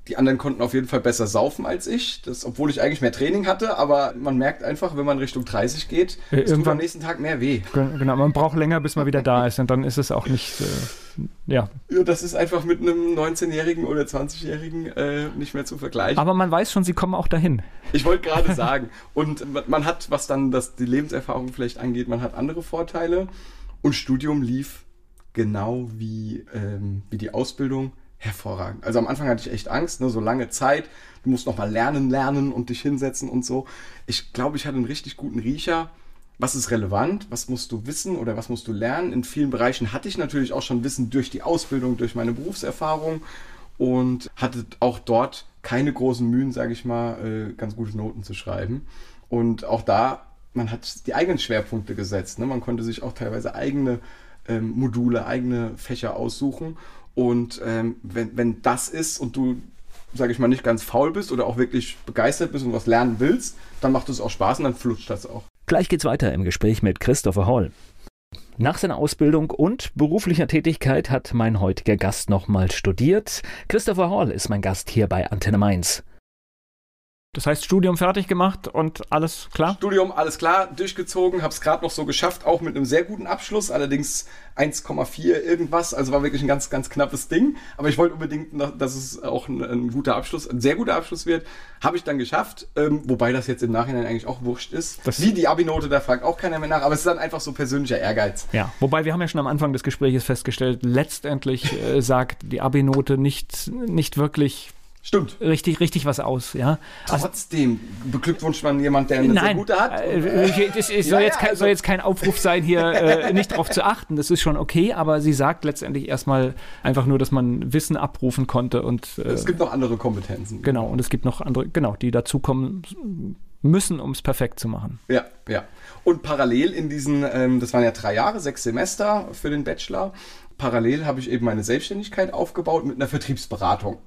Die anderen konnten auf jeden Fall besser saufen als ich, das, obwohl ich eigentlich mehr Training hatte, aber man merkt einfach, wenn man Richtung 30 geht, Äh, es tut am nächsten Tag mehr weh. Gen- Genau, man braucht länger, bis man wieder da ist und dann ist es auch nicht, äh, ja. Ja, das ist einfach mit einem 19-Jährigen oder 20-Jährigen äh, nicht mehr zu vergleichen. Aber man weiß schon, sie kommen auch dahin. Ich wollte gerade sagen. Und man- man hat, was dann das, die Lebenserfahrung vielleicht angeht, man hat andere Vorteile. Und Studium lief genau wie, ähm, wie die Ausbildung hervorragend. Also am Anfang hatte ich echt Angst, ne, so lange Zeit. Du musst noch mal lernen, lernen und dich hinsetzen und so. Ich glaube, ich hatte einen richtig guten Riecher. Was ist relevant? Was musst du wissen oder was musst du lernen? In vielen Bereichen hatte ich natürlich auch schon Wissen durch die Ausbildung, durch meine Berufserfahrung und hatte auch dort keine großen Mühen, sage ich mal, äh, ganz gute Noten zu schreiben. Und auch da, man hat die eigenen Schwerpunkte gesetzt. Ne? Man konnte sich auch teilweise eigene ähm, Module, eigene Fächer aussuchen. Und ähm, wenn, wenn das ist und du, sage ich mal, nicht ganz faul bist oder auch wirklich begeistert bist und was lernen willst, dann macht es auch Spaß und dann flutscht das auch. Gleich geht's weiter im Gespräch mit Christopher Hall. Nach seiner Ausbildung und beruflicher Tätigkeit hat mein heutiger Gast nochmal studiert. Christopher Hall ist mein Gast hier bei Antenne Mainz. Das heißt, Studium fertig gemacht und alles klar? Studium, alles klar, durchgezogen, habe es gerade noch so geschafft, auch mit einem sehr guten Abschluss, allerdings 1,4 irgendwas, also war wirklich ein ganz, ganz knappes Ding. Aber ich wollte unbedingt, noch, dass es auch ein, ein guter Abschluss, ein sehr guter Abschluss wird. Habe ich dann geschafft, ähm, wobei das jetzt im Nachhinein eigentlich auch wurscht ist. Das- Wie die Abi-Note, da fragt auch keiner mehr nach, aber es ist dann einfach so persönlicher Ehrgeiz. Ja, wobei wir haben ja schon am Anfang des Gesprächs festgestellt, letztendlich äh, sagt die Abi-Note nicht, nicht wirklich Stimmt. richtig, richtig was aus, ja. Also, Trotzdem beglückwünscht man jemand, der eine Nein, gute hat. Äh, das ist, soll, Ja, jetzt ja, kein, also- soll jetzt kein Aufruf sein, hier äh, nicht darauf zu achten. Das ist schon okay, aber sie sagt letztendlich erstmal einfach nur, dass man Wissen abrufen konnte und äh, es gibt noch andere Kompetenzen. genau, und es gibt noch andere, genau, die dazukommen müssen, um es perfekt zu machen. Ja, ja. Und parallel in diesen, ähm, das waren ja drei Jahre, sechs Semester für den Bachelor. Parallel habe ich eben meine Selbstständigkeit aufgebaut mit einer Vertriebsberatung.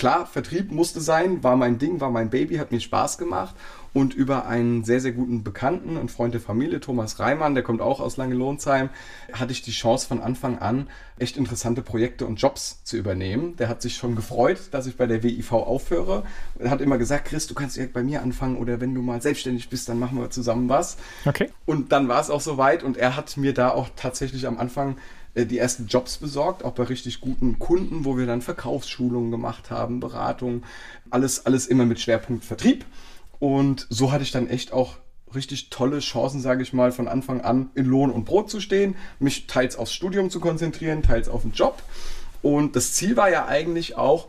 Klar, Vertrieb musste sein, war mein Ding, war mein Baby, hat mir Spaß gemacht. Und über einen sehr, sehr guten Bekannten und Freund der Familie, Thomas Reimann, der kommt auch aus Langelohnsheim, hatte ich die Chance von Anfang an, echt interessante Projekte und Jobs zu übernehmen. Der hat sich schon gefreut, dass ich bei der WIV aufhöre. Er hat immer gesagt, Chris, du kannst direkt bei mir anfangen oder wenn du mal selbstständig bist, dann machen wir zusammen was. Okay. Und dann war es auch soweit und er hat mir da auch tatsächlich am Anfang die ersten Jobs besorgt, auch bei richtig guten Kunden, wo wir dann Verkaufsschulungen gemacht haben, Beratung, alles, alles immer mit Schwerpunkt Vertrieb. Und so hatte ich dann echt auch richtig tolle Chancen, sage ich mal, von Anfang an in Lohn und Brot zu stehen, mich teils aufs Studium zu konzentrieren, teils auf den Job. Und das Ziel war ja eigentlich auch,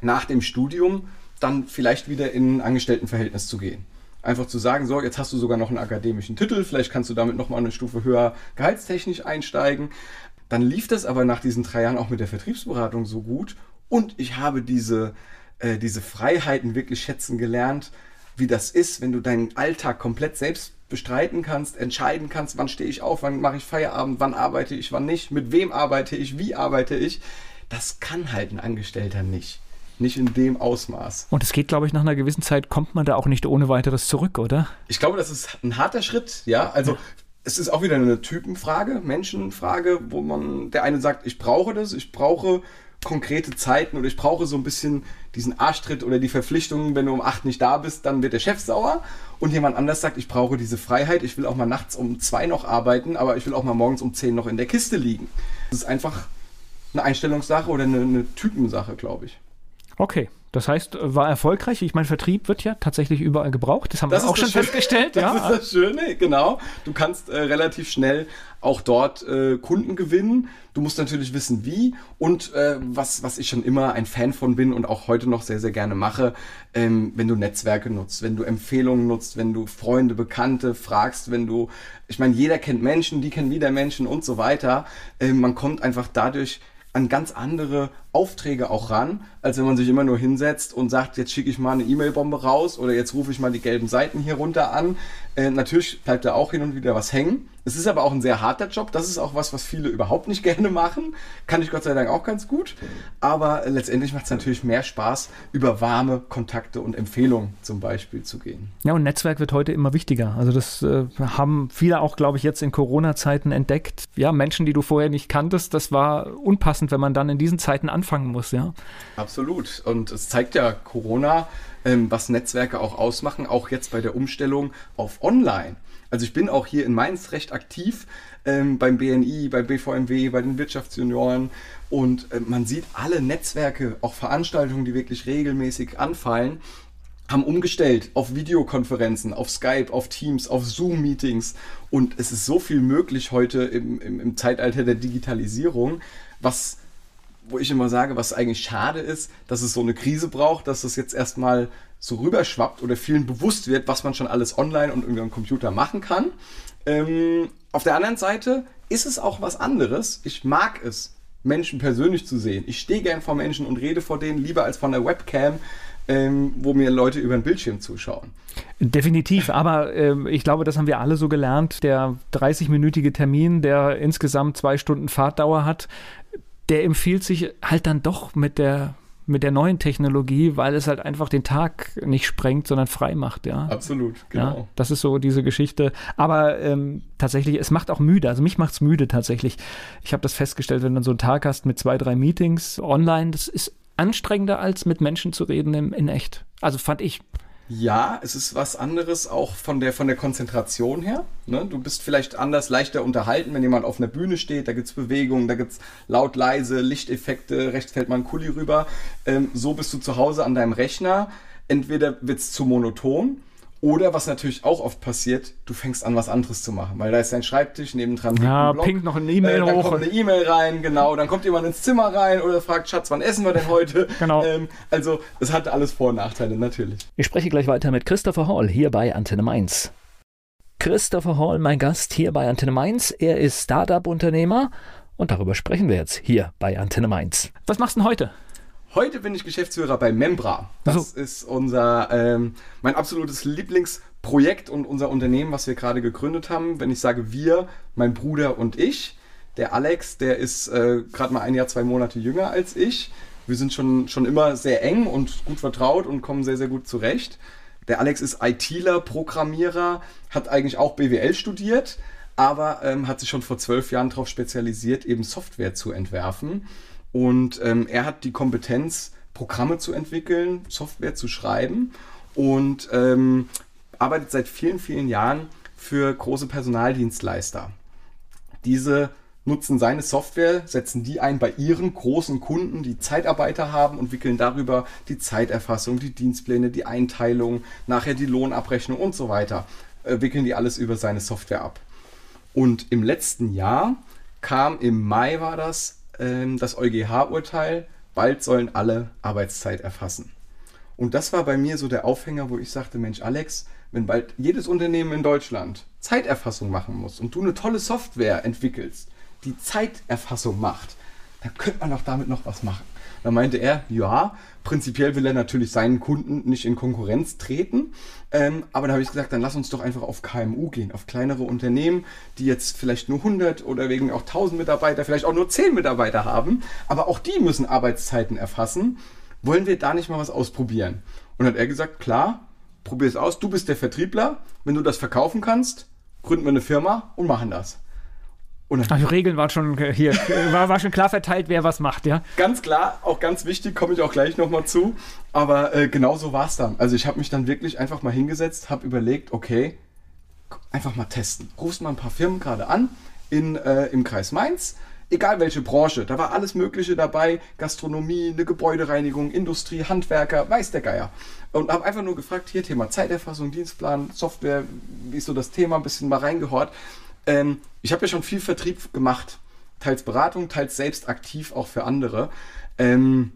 nach dem Studium dann vielleicht wieder in ein Angestelltenverhältnis zu gehen. Einfach zu sagen, so, jetzt hast du sogar noch einen akademischen Titel, vielleicht kannst du damit nochmal eine Stufe höher gehaltstechnisch einsteigen. Dann lief das aber nach diesen drei Jahren auch mit der Vertriebsberatung so gut und ich habe diese, äh, diese Freiheiten wirklich schätzen gelernt, wie das ist, wenn du deinen Alltag komplett selbst bestreiten kannst, entscheiden kannst, wann stehe ich auf, wann mache ich Feierabend, wann arbeite ich, wann nicht, mit wem arbeite ich, wie arbeite ich. Das kann halt ein Angestellter nicht. Nicht in dem Ausmaß. Und es geht, glaube ich, nach einer gewissen Zeit kommt man da auch nicht ohne weiteres zurück, oder? Ich glaube, das ist ein harter Schritt, ja. Also es ist auch wieder eine Typenfrage, Menschenfrage, wo man, der eine sagt, ich brauche das, ich brauche konkrete Zeiten oder ich brauche so ein bisschen diesen Arschtritt oder die Verpflichtungen, wenn du um acht nicht da bist, dann wird der Chef sauer. Und jemand anders sagt, ich brauche diese Freiheit, ich will auch mal nachts um zwei noch arbeiten, aber ich will auch mal morgens um zehn noch in der Kiste liegen. Das ist einfach eine Einstellungssache oder eine, eine Typensache, glaube ich. Okay. Das heißt, war erfolgreich. Ich meine, Vertrieb wird ja tatsächlich überall gebraucht. Das haben Das wir auch schon Schöne. festgestellt. Das ja. ist das Schöne, genau. Du kannst äh, relativ schnell auch dort äh, Kunden gewinnen. Du musst natürlich wissen, wie. Und äh, was, was ich schon immer ein Fan von bin und auch heute noch sehr, sehr gerne mache, ähm, wenn du Netzwerke nutzt, wenn du Empfehlungen nutzt, wenn du Freunde, Bekannte fragst, wenn du, ich meine, jeder kennt Menschen, die kennen wieder Menschen und so weiter. Ähm, man kommt einfach dadurch an ganz andere Aufträge auch ran, als wenn man sich immer nur hinsetzt und sagt, jetzt schicke ich mal eine E-Mail-Bombe raus oder jetzt rufe ich mal die gelben Seiten hier runter an. Äh, natürlich bleibt da auch hin und wieder was hängen. Es ist aber auch ein sehr harter Job. Das ist auch was, was viele überhaupt nicht gerne machen. Kann ich Gott sei Dank auch ganz gut. Aber letztendlich macht es natürlich mehr Spaß, über warme Kontakte und Empfehlungen zum Beispiel zu gehen. Ja, und Netzwerk wird heute immer wichtiger. Also das äh, haben viele auch, glaube ich, jetzt in Corona-Zeiten entdeckt. Ja, Menschen, die du vorher nicht kanntest, das war unpassend, wenn man dann in diesen Zeiten anfangen muss, ja. Absolut. Und es zeigt ja Corona, ähm, was Netzwerke auch ausmachen, auch jetzt bei der Umstellung auf Online. Also ich bin auch hier in Mainz recht aktiv ähm, beim BNI, bei BVMW, bei den Wirtschaftsjunioren und äh, man sieht alle Netzwerke, auch Veranstaltungen, die wirklich regelmäßig anfallen, haben umgestellt auf Videokonferenzen, auf Skype, auf Teams, auf Zoom-Meetings und es ist so viel möglich heute im, im, im Zeitalter der Digitalisierung, was wo ich immer sage, was eigentlich schade ist, dass es so eine Krise braucht, dass es jetzt erstmal so rüberschwappt oder vielen bewusst wird, was man schon alles online und über den Computer machen kann. Ähm, auf der anderen Seite ist es auch was anderes. Ich mag es, Menschen persönlich zu sehen. Ich stehe gern vor Menschen und rede vor denen lieber als von der Webcam, ähm, wo mir Leute über den Bildschirm zuschauen. Definitiv, aber ähm, ich glaube, das haben wir alle so gelernt. Der 30-minütige Termin, der insgesamt zwei Stunden Fahrtdauer hat, der empfiehlt sich halt dann doch mit der mit der neuen Technologie, weil es halt einfach den Tag nicht sprengt, sondern frei macht, ja. Absolut, Ja, genau. das ist so diese Geschichte. Aber ähm, tatsächlich, es macht auch müde. Also mich macht es müde tatsächlich. Ich habe das festgestellt, wenn du so einen Tag hast mit zwei, drei Meetings online, das ist anstrengender, als mit Menschen zu reden in, in echt. Also fand ich. Ja, es ist was anderes auch von der, von der Konzentration her. Ne? Du bist vielleicht anders, leichter unterhalten, wenn jemand auf einer Bühne steht. Da gibt's Bewegungen, da gibt's laut, leise, Lichteffekte, rechts fällt mal ein Kuli rüber. Ähm, so bist du zu Hause an deinem Rechner. Entweder wird's zu monoton Oder was natürlich auch oft passiert, du fängst an, was anderes zu machen, weil da ist dein Schreibtisch, nebendran ja, pinkt noch eine E-Mail äh, dann hoch. kommt eine E-Mail rein, genau, dann kommt jemand ins Zimmer rein oder fragt, Schatz, wann essen wir denn heute? Genau. Ähm, also, es hat alles Vor- und Nachteile, natürlich. Ich spreche gleich weiter mit Christopher Hall hier bei Antenne Mainz. Christopher Hall, mein Gast hier bei Antenne Mainz. Er ist Startup-Unternehmer und darüber sprechen wir jetzt hier bei Antenne Mainz. Was machst du denn heute? Heute bin ich Geschäftsführer bei Membra. Das so. ist unser ähm, mein absolutes Lieblingsprojekt und unser Unternehmen, was wir gerade gegründet haben. Wenn ich sage wir, mein Bruder und ich. Der Alex, der ist äh, gerade mal ein Jahr, zwei Monate jünger als ich. Wir sind schon, schon immer sehr eng und gut vertraut und kommen sehr, sehr gut zurecht. Der Alex ist ITler, Programmierer, hat eigentlich auch BWL studiert, aber ähm, hat sich schon vor zwölf Jahren darauf spezialisiert, eben Software zu entwerfen. Und ähm, er hat die Kompetenz, Programme zu entwickeln, Software zu schreiben und ähm, arbeitet seit vielen, vielen Jahren für große Personaldienstleister. Diese nutzen seine Software, setzen die ein bei ihren großen Kunden, die Zeitarbeiter haben und wickeln darüber die Zeiterfassung, die Dienstpläne, die Einteilung, nachher die Lohnabrechnung und so weiter. Äh, wickeln die alles über seine Software ab. Und im letzten Jahr kam im Mai war das ähm, das EuGH-Urteil, bald sollen alle Arbeitszeit erfassen. Und das war bei mir so der Aufhänger, wo ich sagte, Mensch Alex, wenn bald jedes Unternehmen in Deutschland Zeiterfassung machen muss und du eine tolle Software entwickelst, die Zeiterfassung macht, dann könnte man doch damit noch was machen. Da meinte er, ja, prinzipiell will er natürlich seinen Kunden nicht in Konkurrenz treten. Ähm, aber da habe ich gesagt, dann lass uns doch einfach auf KMU gehen, auf kleinere Unternehmen, die jetzt vielleicht nur 100 oder wegen auch 1000 Mitarbeiter, vielleicht auch nur 10 Mitarbeiter haben. Aber auch die müssen Arbeitszeiten erfassen. Wollen wir da nicht mal was ausprobieren? Und hat er gesagt, klar, probier es aus. Du bist der Vertriebler. Wenn du das verkaufen kannst, gründen wir eine Firma und machen das. Und Ach, die Regeln waren schon hier, war, war schon klar verteilt, wer was macht, ja? Ganz klar, auch ganz wichtig, komme ich auch gleich nochmal zu. Aber äh, genau so war es dann. Also ich habe mich dann wirklich einfach mal hingesetzt, habe überlegt, okay, einfach mal testen. Rufst mal ein paar Firmen gerade an in, äh, im Kreis Mainz, egal welche Branche, da war alles Mögliche dabei, Gastronomie, eine Gebäudereinigung, Industrie, Handwerker, weiß der Geier. Und habe einfach nur gefragt, hier Thema Zeiterfassung, Dienstplan, Software, wie ist so das Thema, ein bisschen mal reingehört. Ähm, ich habe ja schon viel Vertrieb gemacht. Teils Beratung, teils selbst aktiv auch für andere. Ähm,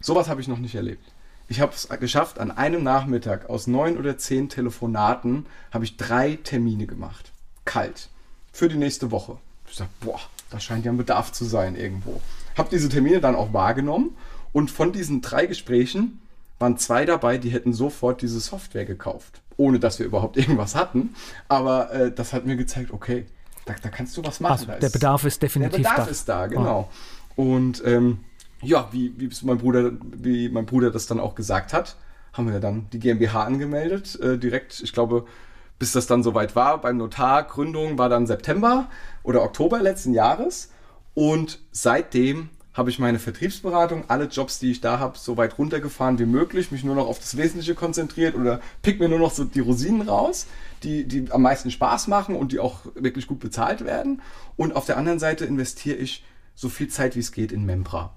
sowas habe ich noch nicht erlebt. Ich habe es geschafft, an einem Nachmittag aus neun oder zehn Telefonaten habe ich drei Termine gemacht. Kalt. Für die nächste Woche. Ich sage, boah, da scheint ja ein Bedarf zu sein irgendwo. Habe diese Termine dann auch wahrgenommen und von diesen drei Gesprächen waren zwei dabei, die hätten sofort diese Software gekauft ohne dass wir überhaupt irgendwas hatten. Aber äh, das hat mir gezeigt, okay, da, da kannst du was machen. Also, der Bedarf ist definitiv da. Der Bedarf da. ist da, genau. Oh. Und ähm, ja, wie, wie mein Bruder, wie mein Bruder das dann auch gesagt hat, haben wir dann die GmbH angemeldet. Äh, direkt, ich glaube, bis das dann soweit war, beim Notar, Gründung war dann September oder Oktober letzten Jahres. Und seitdem habe ich meine Vertriebsberatung, alle Jobs, die ich da habe, so weit runtergefahren wie möglich, mich nur noch auf das Wesentliche konzentriert oder pick mir nur noch so die Rosinen raus, die, die am meisten Spaß machen und die auch wirklich gut bezahlt werden. Und auf der anderen Seite investiere ich so viel Zeit wie es geht in Membra.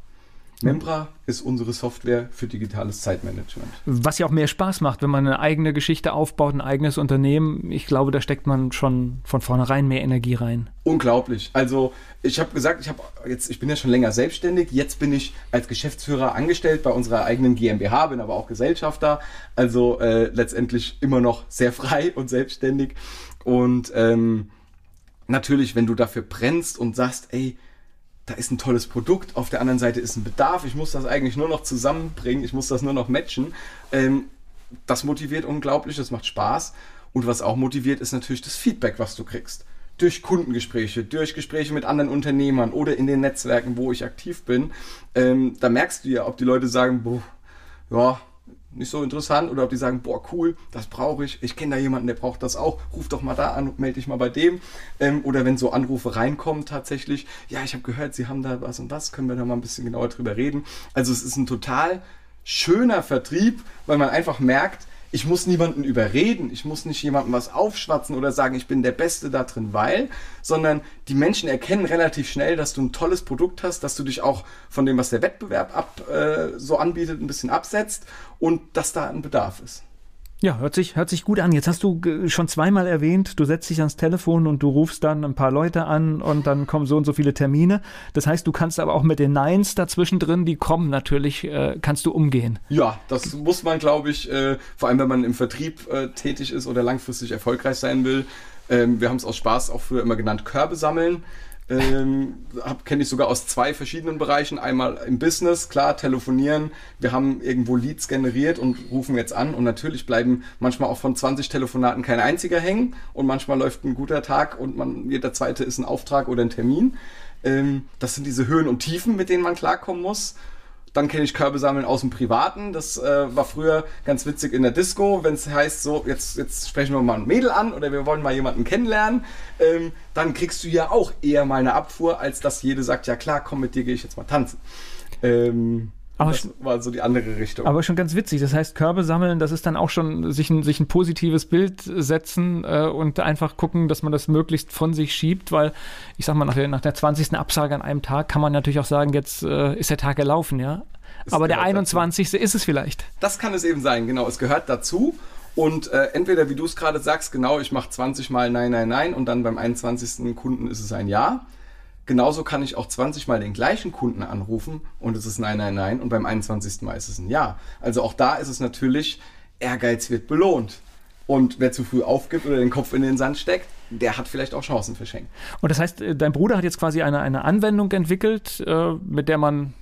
Membra ist unsere Software für digitales Zeitmanagement. Was ja auch mehr Spaß macht, wenn man eine eigene Geschichte aufbaut, ein eigenes Unternehmen. Ich glaube, da steckt man schon von vornherein mehr Energie rein. Unglaublich. Also ich habe gesagt, ich habe jetzt, ich bin ja schon länger selbstständig. Jetzt bin ich als Geschäftsführer angestellt bei unserer eigenen GmbH, bin aber auch Gesellschafter. Also äh, letztendlich immer noch sehr frei und selbstständig. Und ähm, natürlich, wenn du dafür brennst und sagst, ey, da ist ein tolles Produkt, auf der anderen Seite ist ein Bedarf, ich muss das eigentlich nur noch zusammenbringen, ich muss das nur noch matchen. Ähm, das motiviert unglaublich, das macht Spaß. Und was auch motiviert, ist natürlich das Feedback, was du kriegst. Durch Kundengespräche, durch Gespräche mit anderen Unternehmern oder in den Netzwerken, wo ich aktiv bin. Ähm, da merkst du ja, ob die Leute sagen, boah, ja, nicht so interessant oder ob die sagen, boah, cool, das brauche ich, ich kenne da jemanden, der braucht das auch, ruf doch mal da an, melde dich mal bei dem. Ähm, oder wenn so Anrufe reinkommen tatsächlich, ja, ich habe gehört, Sie haben da was und was, können wir da mal ein bisschen genauer drüber reden. Also es ist ein total schöner Vertrieb, weil man einfach merkt, ich muss niemanden überreden, ich muss nicht jemandem was aufschwatzen oder sagen, ich bin der Beste da drin, weil, sondern die Menschen erkennen relativ schnell, dass du ein tolles Produkt hast, dass du dich auch von dem, was der Wettbewerb ab, äh, so anbietet, ein bisschen absetzt und dass da ein Bedarf ist. Ja, hört sich, hört sich gut an. Jetzt hast du schon zweimal erwähnt, du setzt dich ans Telefon und du rufst dann ein paar Leute an und dann kommen so und so viele Termine. Das heißt, du kannst aber auch mit den Neins dazwischen drin, die kommen natürlich, äh, kannst du umgehen. Ja, das muss man, glaube ich, äh, vor allem wenn man im Vertrieb äh, tätig ist oder langfristig erfolgreich sein will. Ähm, wir haben es aus Spaß auch früher immer genannt, Körbe sammeln. Ähm, kenne ich sogar aus zwei verschiedenen Bereichen. Einmal im Business, klar, telefonieren. Wir haben irgendwo Leads generiert und rufen jetzt an. Und natürlich bleiben manchmal auch von 20 Telefonaten kein einziger hängen. Und manchmal läuft ein guter Tag und man, jeder zweite ist ein Auftrag oder ein Termin. Ähm, das sind diese Höhen und Tiefen, mit denen man klarkommen muss. Dann kenne ich Körbe sammeln aus dem Privaten. Das äh, war früher ganz witzig in der Disco, wenn es heißt, so, jetzt, jetzt sprechen wir mal ein Mädel an oder wir wollen mal jemanden kennenlernen. Ähm, dann kriegst du ja auch eher mal eine Abfuhr, als dass jede sagt, ja klar, komm, mit dir gehe ich jetzt mal tanzen. Ähm, aber das war so die andere Richtung. Aber schon ganz witzig. Das heißt, Körbe sammeln, das ist dann auch schon sich ein, sich ein positives Bild setzen äh, und einfach gucken, dass man das möglichst von sich schiebt, weil ich sag mal, nach der, nach der 20. Absage an einem Tag kann man natürlich auch sagen, jetzt äh, ist der Tag gelaufen, ja. Es Aber der 21. Dazu. ist es vielleicht. Das kann es eben sein, genau. Es gehört dazu. Und äh, entweder, wie du es gerade sagst, genau, ich mache 20 Mal Nein, Nein, Nein und dann beim 21. Kunden ist es ein Ja. Genauso kann ich auch 20 Mal den gleichen Kunden anrufen und es ist nein, nein, nein und beim 21. Mal ist es ein Ja. Also auch da ist es natürlich, Ehrgeiz wird belohnt. Und wer zu früh aufgibt oder den Kopf in den Sand steckt, der hat vielleicht auch Chancen verschenkt. Und das heißt, äh, dein Bruder hat jetzt quasi eine, eine Anwendung entwickelt, äh, mit der man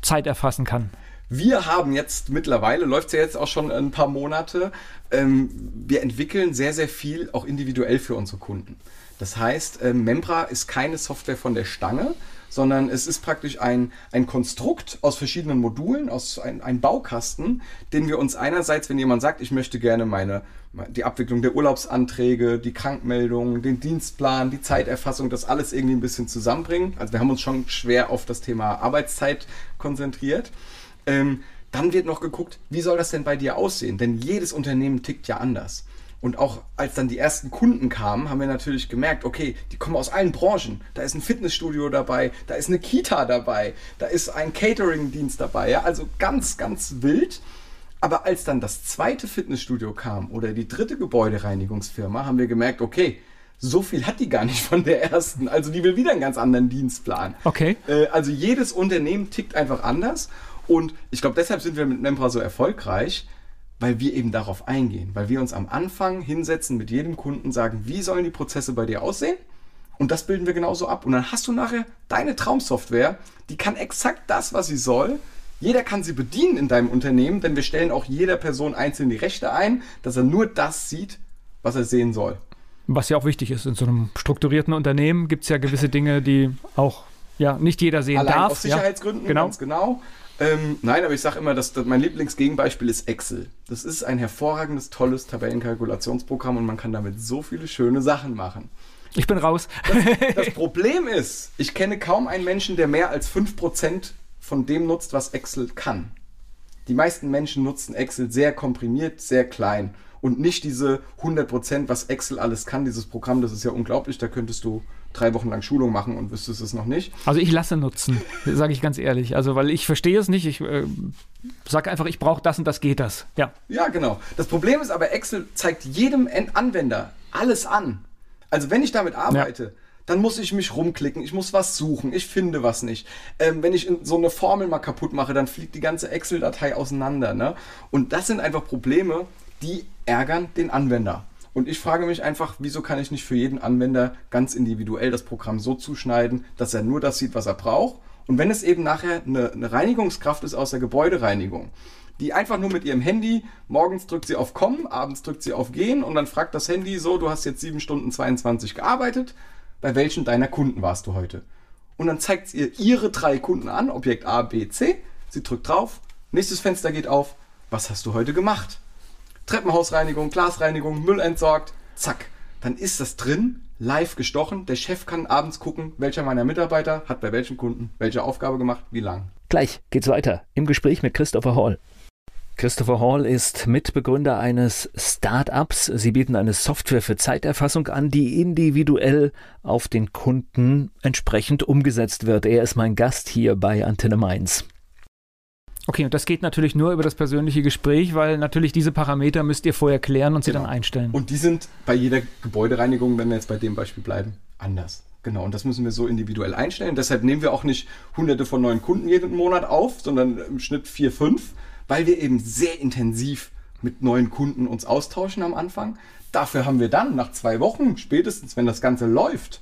Zeit erfassen kann. Wir haben jetzt mittlerweile, läuft es ja jetzt auch schon ein paar Monate, ähm, wir entwickeln sehr, sehr viel auch individuell für unsere Kunden. Das heißt, äh, Membra ist keine Software von der Stange, sondern es ist praktisch ein, ein Konstrukt aus verschiedenen Modulen, aus ein, ein Baukasten, den wir uns einerseits, wenn jemand sagt, ich möchte gerne meine, die Abwicklung der Urlaubsanträge, die Krankmeldungen, den Dienstplan, die Zeiterfassung, das alles irgendwie ein bisschen zusammenbringen. Also wir haben uns schon schwer auf das Thema Arbeitszeit konzentriert. Ähm, dann wird noch geguckt, wie soll das denn bei dir aussehen? Denn jedes Unternehmen tickt ja anders. Und auch als dann die ersten Kunden kamen, haben wir natürlich gemerkt, okay, die kommen aus allen Branchen. Da ist ein Fitnessstudio dabei, da ist eine Kita dabei, da ist ein Catering-Dienst dabei. Ja? Also ganz, ganz wild. Aber als dann das zweite Fitnessstudio kam oder die dritte Gebäudereinigungsfirma, haben wir gemerkt, okay, so viel hat die gar nicht von der ersten. Also die will wieder einen ganz anderen Dienstplan. Okay. Äh, also jedes Unternehmen tickt einfach anders. Und ich glaube, deshalb sind wir mit Membra so erfolgreich, weil wir eben darauf eingehen, weil wir uns am Anfang hinsetzen mit jedem Kunden, sagen, wie sollen die Prozesse bei dir aussehen? Und das bilden wir genauso ab. Und dann hast du nachher deine Traumsoftware, die kann exakt das, was sie soll. Jeder kann sie bedienen in deinem Unternehmen, denn wir stellen auch jeder Person einzeln die Rechte ein, dass er nur das sieht, was er sehen soll. Was ja auch wichtig ist, in so einem strukturierten Unternehmen gibt es ja gewisse Dinge, die auch ja, nicht jeder sehen Allein darf. Aus Sicherheitsgründen, ja, genau. ganz genau. Ähm, nein, aber ich sage immer, dass, dass mein Lieblingsgegenbeispiel ist Excel. Das ist ein hervorragendes, tolles Tabellenkalkulationsprogramm und man kann damit so viele schöne Sachen machen. Ich bin raus. Das, das Problem ist, ich kenne kaum einen Menschen, der mehr als 5% von dem nutzt, was Excel kann. Die meisten Menschen nutzen Excel sehr komprimiert, sehr klein und nicht diese 100%, was Excel alles kann. Dieses Programm, das ist ja unglaublich, da könntest du drei Wochen lang Schulung machen und wüsstest es noch nicht. Also ich lasse nutzen, sage ich ganz ehrlich. Also weil ich verstehe es nicht. Ich äh, sage einfach, ich brauche das und das geht das. Ja. Ja, genau. Das Problem ist aber, Excel zeigt jedem Anwender alles an. Also wenn ich damit arbeite, ja. dann muss ich mich rumklicken, ich muss was suchen, ich finde was nicht. Ähm, wenn ich so eine Formel mal kaputt mache, dann fliegt die ganze Excel-Datei auseinander. Ne? Und das sind einfach Probleme, die ärgern den Anwender. Und ich frage mich einfach, wieso kann ich nicht für jeden Anwender ganz individuell das Programm so zuschneiden, dass er nur das sieht, was er braucht. Und wenn es eben nachher eine, eine Reinigungskraft ist aus der Gebäudereinigung, die einfach nur mit ihrem Handy, morgens drückt sie auf Kommen, abends drückt sie auf Gehen und dann fragt das Handy so, du hast jetzt 7 Stunden 22 gearbeitet, bei welchen deiner Kunden warst du heute? Und dann zeigt sie ihr ihre drei Kunden an, Objekt A, B, C, sie drückt drauf, nächstes Fenster geht auf, was hast du heute gemacht? Treppenhausreinigung, Glasreinigung, Müll entsorgt, zack. Dann ist das drin, live gestochen. Der Chef kann abends gucken, welcher meiner Mitarbeiter hat bei welchem Kunden welche Aufgabe gemacht, wie lang. Gleich geht's weiter im Gespräch mit Christopher Hall. Christopher Hall ist Mitbegründer eines Start-ups. Sie bieten eine Software für Zeiterfassung an, die individuell auf den Kunden entsprechend umgesetzt wird. Er ist mein Gast hier bei Antenne Mainz. Okay, und das geht natürlich nur über das persönliche Gespräch, weil natürlich diese Parameter müsst ihr vorher klären und sie Genau. dann einstellen. Und die sind bei jeder Gebäudereinigung, wenn wir jetzt bei dem Beispiel bleiben, anders. Genau, und das müssen wir so individuell einstellen. Deshalb nehmen wir auch nicht hunderte von neuen Kunden jeden Monat auf, sondern im Schnitt vier, fünf, weil wir eben sehr intensiv mit neuen Kunden uns austauschen am Anfang. Dafür haben wir dann nach zwei Wochen, spätestens wenn das Ganze läuft,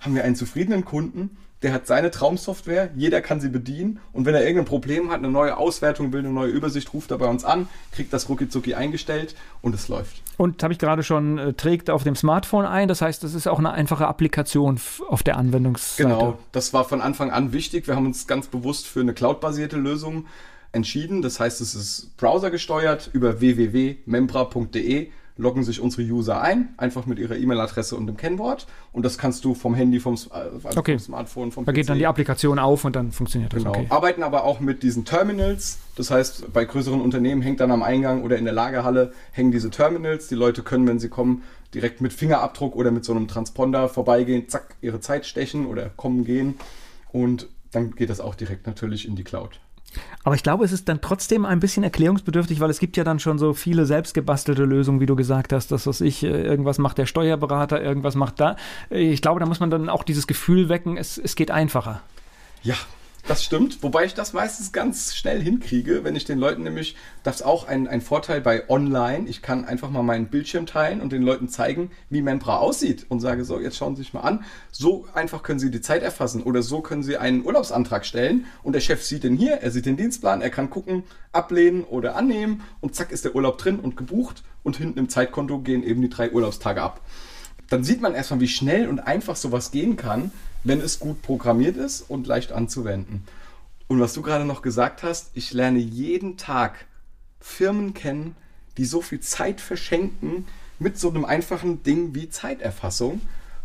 haben wir einen zufriedenen Kunden, der hat seine Traumsoftware, jeder kann sie bedienen und wenn er irgendein Problem hat, eine neue Auswertung will, eine neue Übersicht, ruft er bei uns an, kriegt das rucki eingestellt und es läuft. Und habe ich gerade schon, äh, trägt auf dem Smartphone ein. Das heißt, das ist auch eine einfache Applikation auf der Anwendungsseite. Genau, das war von Anfang an wichtig. Wir haben uns ganz bewusst für eine cloud-basierte Lösung entschieden. Das heißt, es ist browsergesteuert über www.membra.de loggen sich unsere User ein, einfach mit ihrer E-Mail-Adresse und dem Kennwort. Und das kannst du vom Handy, vom, also Okay. vom Smartphone, vom Da geht dann PC. die Applikation auf und dann funktioniert das. Genau. Okay. Arbeiten aber auch mit diesen Terminals. Das heißt, bei größeren Unternehmen hängt dann am Eingang oder in der Lagerhalle hängen diese Terminals. Die Leute können, wenn sie kommen, direkt mit Fingerabdruck oder mit so einem Transponder vorbeigehen, zack, ihre Zeit stechen oder kommen gehen. Und dann geht das auch direkt natürlich in die Cloud. Aber ich glaube, es ist dann trotzdem ein bisschen erklärungsbedürftig, weil es gibt ja dann schon so viele selbstgebastelte Lösungen, wie du gesagt hast, dass was ich, äh, irgendwas macht der Steuerberater, irgendwas macht da. Äh, Ich glaube, da muss man dann auch dieses Gefühl wecken, es, es geht einfacher. Ja, das stimmt. Wobei ich das meistens ganz schnell hinkriege, wenn ich den Leuten nämlich, das ist auch ein, ein Vorteil bei Online, ich kann einfach mal meinen Bildschirm teilen und den Leuten zeigen, wie Membra aussieht und sage so, jetzt schauen Sie sich mal an, so einfach können Sie die Zeit erfassen oder so können Sie einen Urlaubsantrag stellen und der Chef sieht den hier, er sieht den Dienstplan, er kann gucken, ablehnen oder annehmen und zack ist der Urlaub drin und gebucht und hinten im Zeitkonto gehen eben die drei Urlaubstage ab dann sieht man erstmal, wie schnell und einfach sowas gehen kann, wenn es gut programmiert ist und leicht anzuwenden. Und was du gerade noch gesagt hast, ich lerne jeden Tag Firmen kennen, die so viel Zeit verschenken mit so einem einfachen Ding wie Zeiterfassung,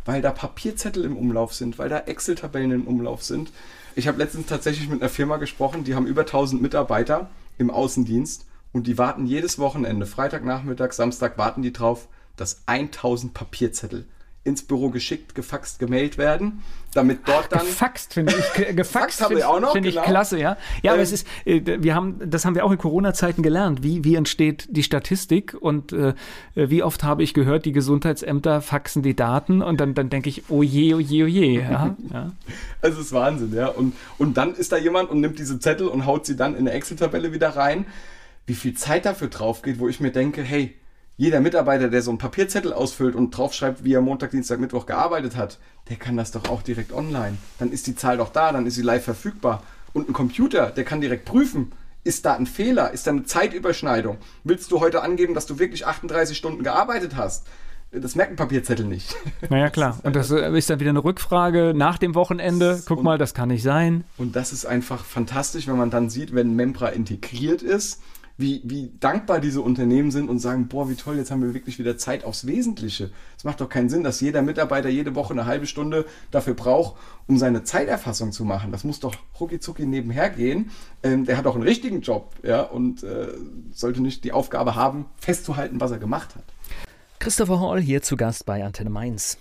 weil da Papierzettel im Umlauf sind, weil da Excel-Tabellen im Umlauf sind. Ich habe letztens tatsächlich mit einer Firma gesprochen, die haben über 1000 Mitarbeiter im Außendienst und die warten jedes Wochenende, Freitagnachmittag, Samstag, warten die drauf, dass 1000 Papierzettel ins Büro geschickt, gefaxt, gemailt werden, damit dort dann Gefaxt finde ich, ge- gefaxt haben wir finde auch noch, find ich genau. klasse, ja. Ja, aber Ähm, es ist, äh, wir haben, das haben wir auch in Corona-Zeiten gelernt. Wie, wie entsteht die Statistik und äh, wie oft habe ich gehört, die Gesundheitsämter faxen die Daten und dann, dann denke ich, oh je, oh je, oh je, ja. ja. Es ist Wahnsinn, ja. Und, und dann ist da jemand und nimmt diese Zettel und haut sie dann in eine Excel-Tabelle wieder rein. Wie viel Zeit dafür drauf geht, wo ich mir denke, hey, jeder Mitarbeiter, der so einen Papierzettel ausfüllt und draufschreibt, wie er Montag, Dienstag, Mittwoch gearbeitet hat, der kann das doch auch direkt online. Dann ist die Zahl doch da, dann ist sie live verfügbar. Und ein Computer, der kann direkt prüfen, ist da ein Fehler, ist da eine Zeitüberschneidung? Willst du heute angeben, dass du wirklich 38 Stunden gearbeitet hast? Das merkt ein Papierzettel nicht. Naja, klar. Und das äh, ist dann wieder eine Rückfrage nach dem Wochenende. Guck Und- mal, das kann nicht sein. Und das ist einfach fantastisch, wenn man dann sieht, wenn Membra integriert ist, wie, wie dankbar diese Unternehmen sind und sagen, boah, wie toll, jetzt haben wir wirklich wieder Zeit aufs Wesentliche. Es macht doch keinen Sinn, dass jeder Mitarbeiter jede Woche eine halbe Stunde dafür braucht, um seine Zeiterfassung zu machen. Das muss doch rucki nebenher gehen. Ähm, der hat auch einen richtigen Job, ja, und äh, sollte nicht die Aufgabe haben, festzuhalten, was er gemacht hat. Christopher Hall hier zu Gast bei Antenne Mainz.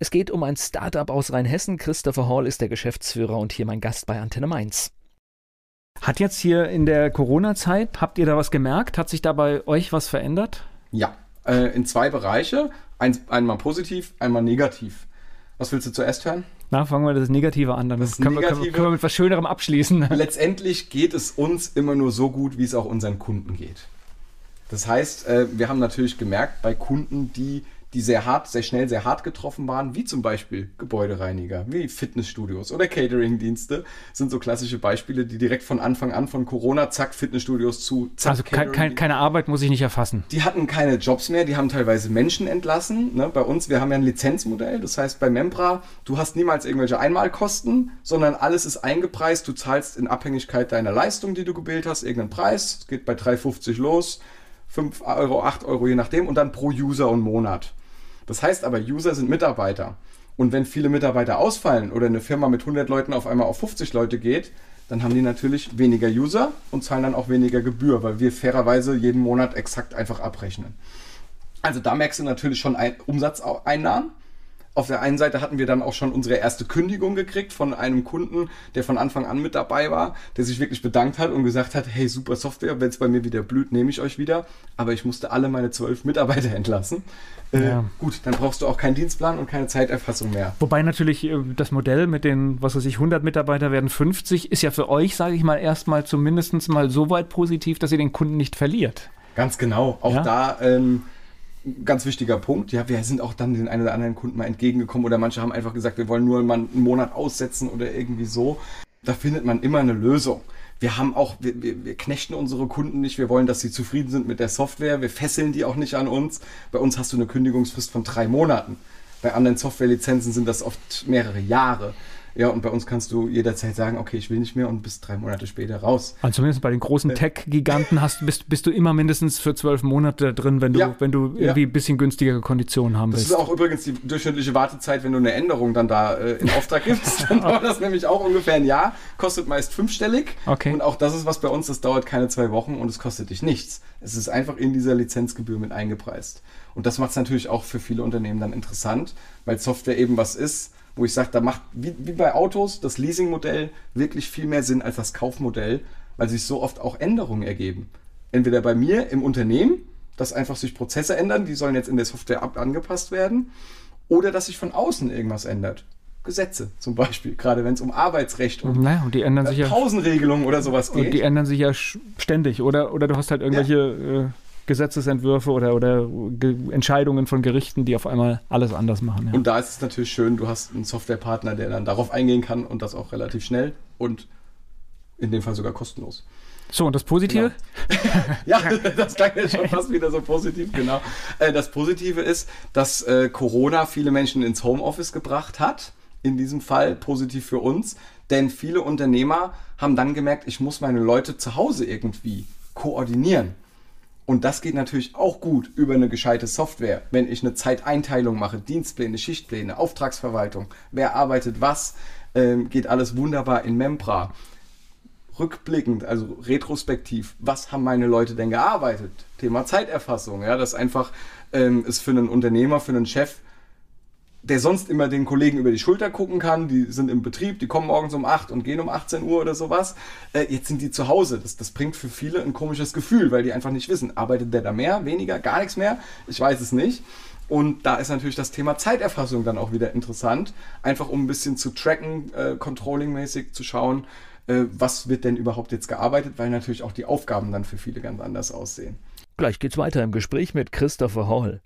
Es geht um ein Startup aus Rheinhessen. Christopher Hall ist der Geschäftsführer und hier mein Gast bei Antenne Mainz. Hat jetzt hier in der Corona-Zeit, habt ihr da was gemerkt? Hat sich da bei euch was verändert? Ja, äh, in zwei Bereiche. Ein, einmal positiv, einmal negativ. Was willst du zuerst hören? Na, fangen wir das Negative an, dann Das können, wir, können, wir, Negative- können wir mit was Schönerem abschließen. Letztendlich geht es uns immer nur so gut, wie es auch unseren Kunden geht. Das heißt, äh, wir haben natürlich gemerkt, bei Kunden, die, die sehr hart, sehr schnell, sehr hart getroffen waren, wie zum Beispiel Gebäudereiniger, wie Fitnessstudios oder Cateringdienste, sind so klassische Beispiele, die direkt von Anfang an von Corona, zack, Fitnessstudios zu, zack, Also kein, kein, keine Arbeit muss ich nicht erfassen. die hatten keine Jobs mehr, die haben teilweise Menschen entlassen. Ne? Bei uns, wir haben ja ein Lizenzmodell, das heißt bei Membra, du hast niemals irgendwelche Einmalkosten, sondern alles ist eingepreist. Du zahlst in Abhängigkeit deiner Leistung, die du gebildet hast, irgendeinen Preis. Es geht bei 3,50 los, 5 Euro, 8 Euro, je nachdem, und dann pro User und Monat. Das heißt aber, User sind Mitarbeiter. Und wenn viele Mitarbeiter ausfallen oder eine Firma mit 100 Leuten auf einmal auf 50 Leute geht, dann haben die natürlich weniger User und zahlen dann auch weniger Gebühr, weil wir fairerweise jeden Monat exakt einfach abrechnen. Also da merkst du natürlich schon ein Umsatzeinnahmen. Auf der einen Seite hatten wir dann auch schon unsere erste Kündigung gekriegt von einem Kunden, der von Anfang an mit dabei war, der sich wirklich bedankt hat und gesagt hat, hey, super Software, wenn es bei mir wieder blüht, nehme ich euch wieder. Aber ich musste alle meine zwölf Mitarbeiter entlassen. Äh, ja. Gut, dann brauchst du auch keinen Dienstplan und keine Zeiterfassung mehr. Wobei natürlich äh, das Modell mit den, was weiß ich, 100 Mitarbeiter werden 50, ist ja für euch, sage ich mal, erstmal zumindest mal so weit positiv, dass ihr den Kunden nicht verliert. Ganz genau. Auch ja? da ähm, ganz wichtiger Punkt. Ja, wir sind auch dann den einen oder anderen Kunden mal entgegengekommen oder manche haben einfach gesagt, wir wollen nur mal einen Monat aussetzen oder irgendwie so. Da findet man immer eine Lösung. Wir haben auch, wir, wir, wir knechten unsere Kunden nicht. Wir wollen, dass sie zufrieden sind mit der Software. Wir fesseln die auch nicht an uns. Bei uns hast du eine Kündigungsfrist von drei Monaten. Bei anderen Softwarelizenzen sind das oft mehrere Jahre. Ja, und bei uns kannst du jederzeit sagen, okay, ich will nicht mehr und bis drei Monate später raus. Also zumindest bei den großen äh, Tech-Giganten hast, bist, bist du immer mindestens für zwölf Monate drin, wenn du, ja, wenn du irgendwie ja. ein bisschen günstigere Konditionen haben willst. Das ist auch übrigens die durchschnittliche Wartezeit, wenn du eine Änderung dann da äh, in Auftrag gibst. Dann dauert das nämlich auch ungefähr ein Jahr, kostet meist fünfstellig. Okay. Und auch das ist was bei uns, das dauert keine zwei Wochen und es kostet dich nichts. Es ist einfach in dieser Lizenzgebühr mit eingepreist. Und das macht es natürlich auch für viele Unternehmen dann interessant, weil Software eben was ist, wo ich sage, da macht wie, wie bei Autos das Leasingmodell wirklich viel mehr Sinn als das Kaufmodell, weil sich so oft auch Änderungen ergeben. Entweder bei mir im Unternehmen, dass einfach sich Prozesse ändern, die sollen jetzt in der Software angepasst werden, oder dass sich von außen irgendwas ändert. Gesetze zum Beispiel, gerade wenn es um Arbeitsrecht und, naja, und die ändern sich Pausenregelungen oder sowas geht. Und die ändern sich ja ständig, oder? Oder du hast halt irgendwelche ja. äh, Gesetzesentwürfe oder, oder Entscheidungen von Gerichten, die auf einmal alles anders machen. Ja. Und da ist es natürlich schön, du hast einen Softwarepartner, der dann darauf eingehen kann und das auch relativ schnell und in dem Fall sogar kostenlos. So, und das Positive? Genau. ja, das klang jetzt schon fast wieder so positiv, genau. Äh, das Positive ist, dass äh, Corona viele Menschen ins Homeoffice gebracht hat. In diesem Fall positiv für uns, denn viele Unternehmer haben dann gemerkt, ich muss meine Leute zu Hause irgendwie koordinieren. Und das geht natürlich auch gut über eine gescheite Software. Wenn ich eine Zeiteinteilung mache, Dienstpläne, Schichtpläne, Auftragsverwaltung, wer arbeitet was, ähm, geht alles wunderbar in Membra. Rückblickend, also retrospektiv, was haben meine Leute denn gearbeitet? Thema Zeiterfassung, ja, das einfach ähm, ist für einen Unternehmer, für einen Chef der sonst immer den Kollegen über die Schulter gucken kann, die sind im Betrieb, die kommen morgens um 8 und gehen um 18 Uhr oder sowas. Äh, jetzt sind die zu Hause. Das, das bringt für viele ein komisches Gefühl, weil die einfach nicht wissen, arbeitet der da mehr, weniger, gar nichts mehr? Ich weiß es nicht. Und da ist natürlich das Thema Zeiterfassung dann auch wieder interessant, einfach um ein bisschen zu tracken, äh, controllingmäßig zu schauen, äh, was wird denn überhaupt jetzt gearbeitet, weil natürlich auch die Aufgaben dann für viele ganz anders aussehen. Gleich geht's weiter im Gespräch mit Christopher Hall.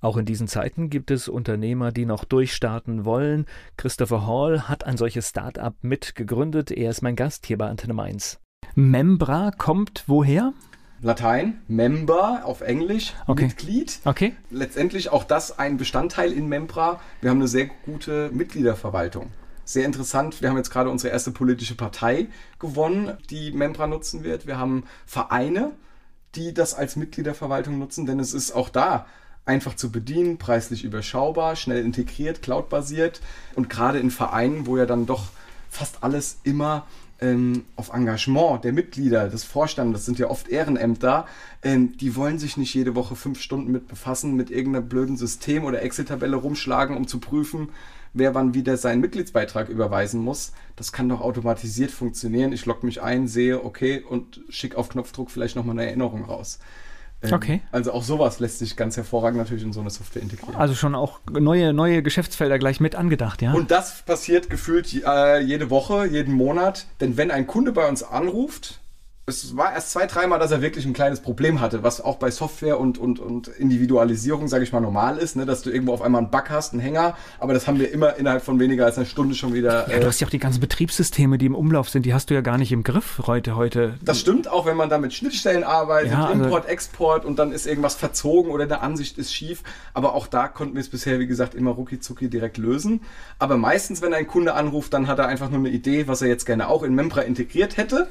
Auch in diesen Zeiten gibt es Unternehmer, die noch durchstarten wollen. Christopher Hall hat ein solches Start-up mitgegründet. Er ist mein Gast hier bei Antenne Mainz. Membra kommt woher? Latein, Member auf Englisch, okay. Mitglied. Okay. Letztendlich auch das ein Bestandteil in Membra. Wir haben eine sehr gute Mitgliederverwaltung. Sehr interessant. Wir haben jetzt gerade unsere erste politische Partei gewonnen, die Membra nutzen wird. Wir haben Vereine, die das als Mitgliederverwaltung nutzen, denn es ist auch da einfach zu bedienen, preislich überschaubar, schnell integriert, cloudbasiert und gerade in Vereinen, wo ja dann doch fast alles immer ähm, auf Engagement der Mitglieder, des Vorstands, das sind ja oft Ehrenämter, ähm, die wollen sich nicht jede Woche fünf Stunden mit befassen, mit irgendeinem blöden System oder Excel-Tabelle rumschlagen, um zu prüfen, wer wann wieder seinen Mitgliedsbeitrag überweisen muss. Das kann doch automatisiert funktionieren. Ich logge mich ein, sehe, okay, und schicke auf Knopfdruck vielleicht nochmal eine Erinnerung raus. Ähm, okay. Also auch sowas lässt sich ganz hervorragend natürlich in so eine Software integrieren. Also schon auch neue, neue Geschäftsfelder gleich mit angedacht, ja? Und das passiert gefühlt äh, jede Woche, jeden Monat. Denn wenn ein Kunde bei uns anruft, es war erst zwei, dreimal, dass er wirklich ein kleines Problem hatte, was auch bei Software und, und, und Individualisierung, sage ich mal, normal ist, ne? dass du irgendwo auf einmal einen Bug hast, einen Hänger, aber das haben wir immer innerhalb von weniger als einer Stunde schon wieder. Ja, äh, du hast ja auch die ganzen Betriebssysteme, die im Umlauf sind, die hast du ja gar nicht im Griff heute. heute. Das stimmt, auch wenn man da mit Schnittstellen arbeitet, ja, also Import, Export und dann ist irgendwas verzogen oder eine Ansicht ist schief, aber auch da konnten wir es bisher, wie gesagt, immer rucki zucki direkt lösen. Aber meistens, wenn ein Kunde anruft, dann hat er einfach nur eine Idee, was er jetzt gerne auch in Membra integriert hätte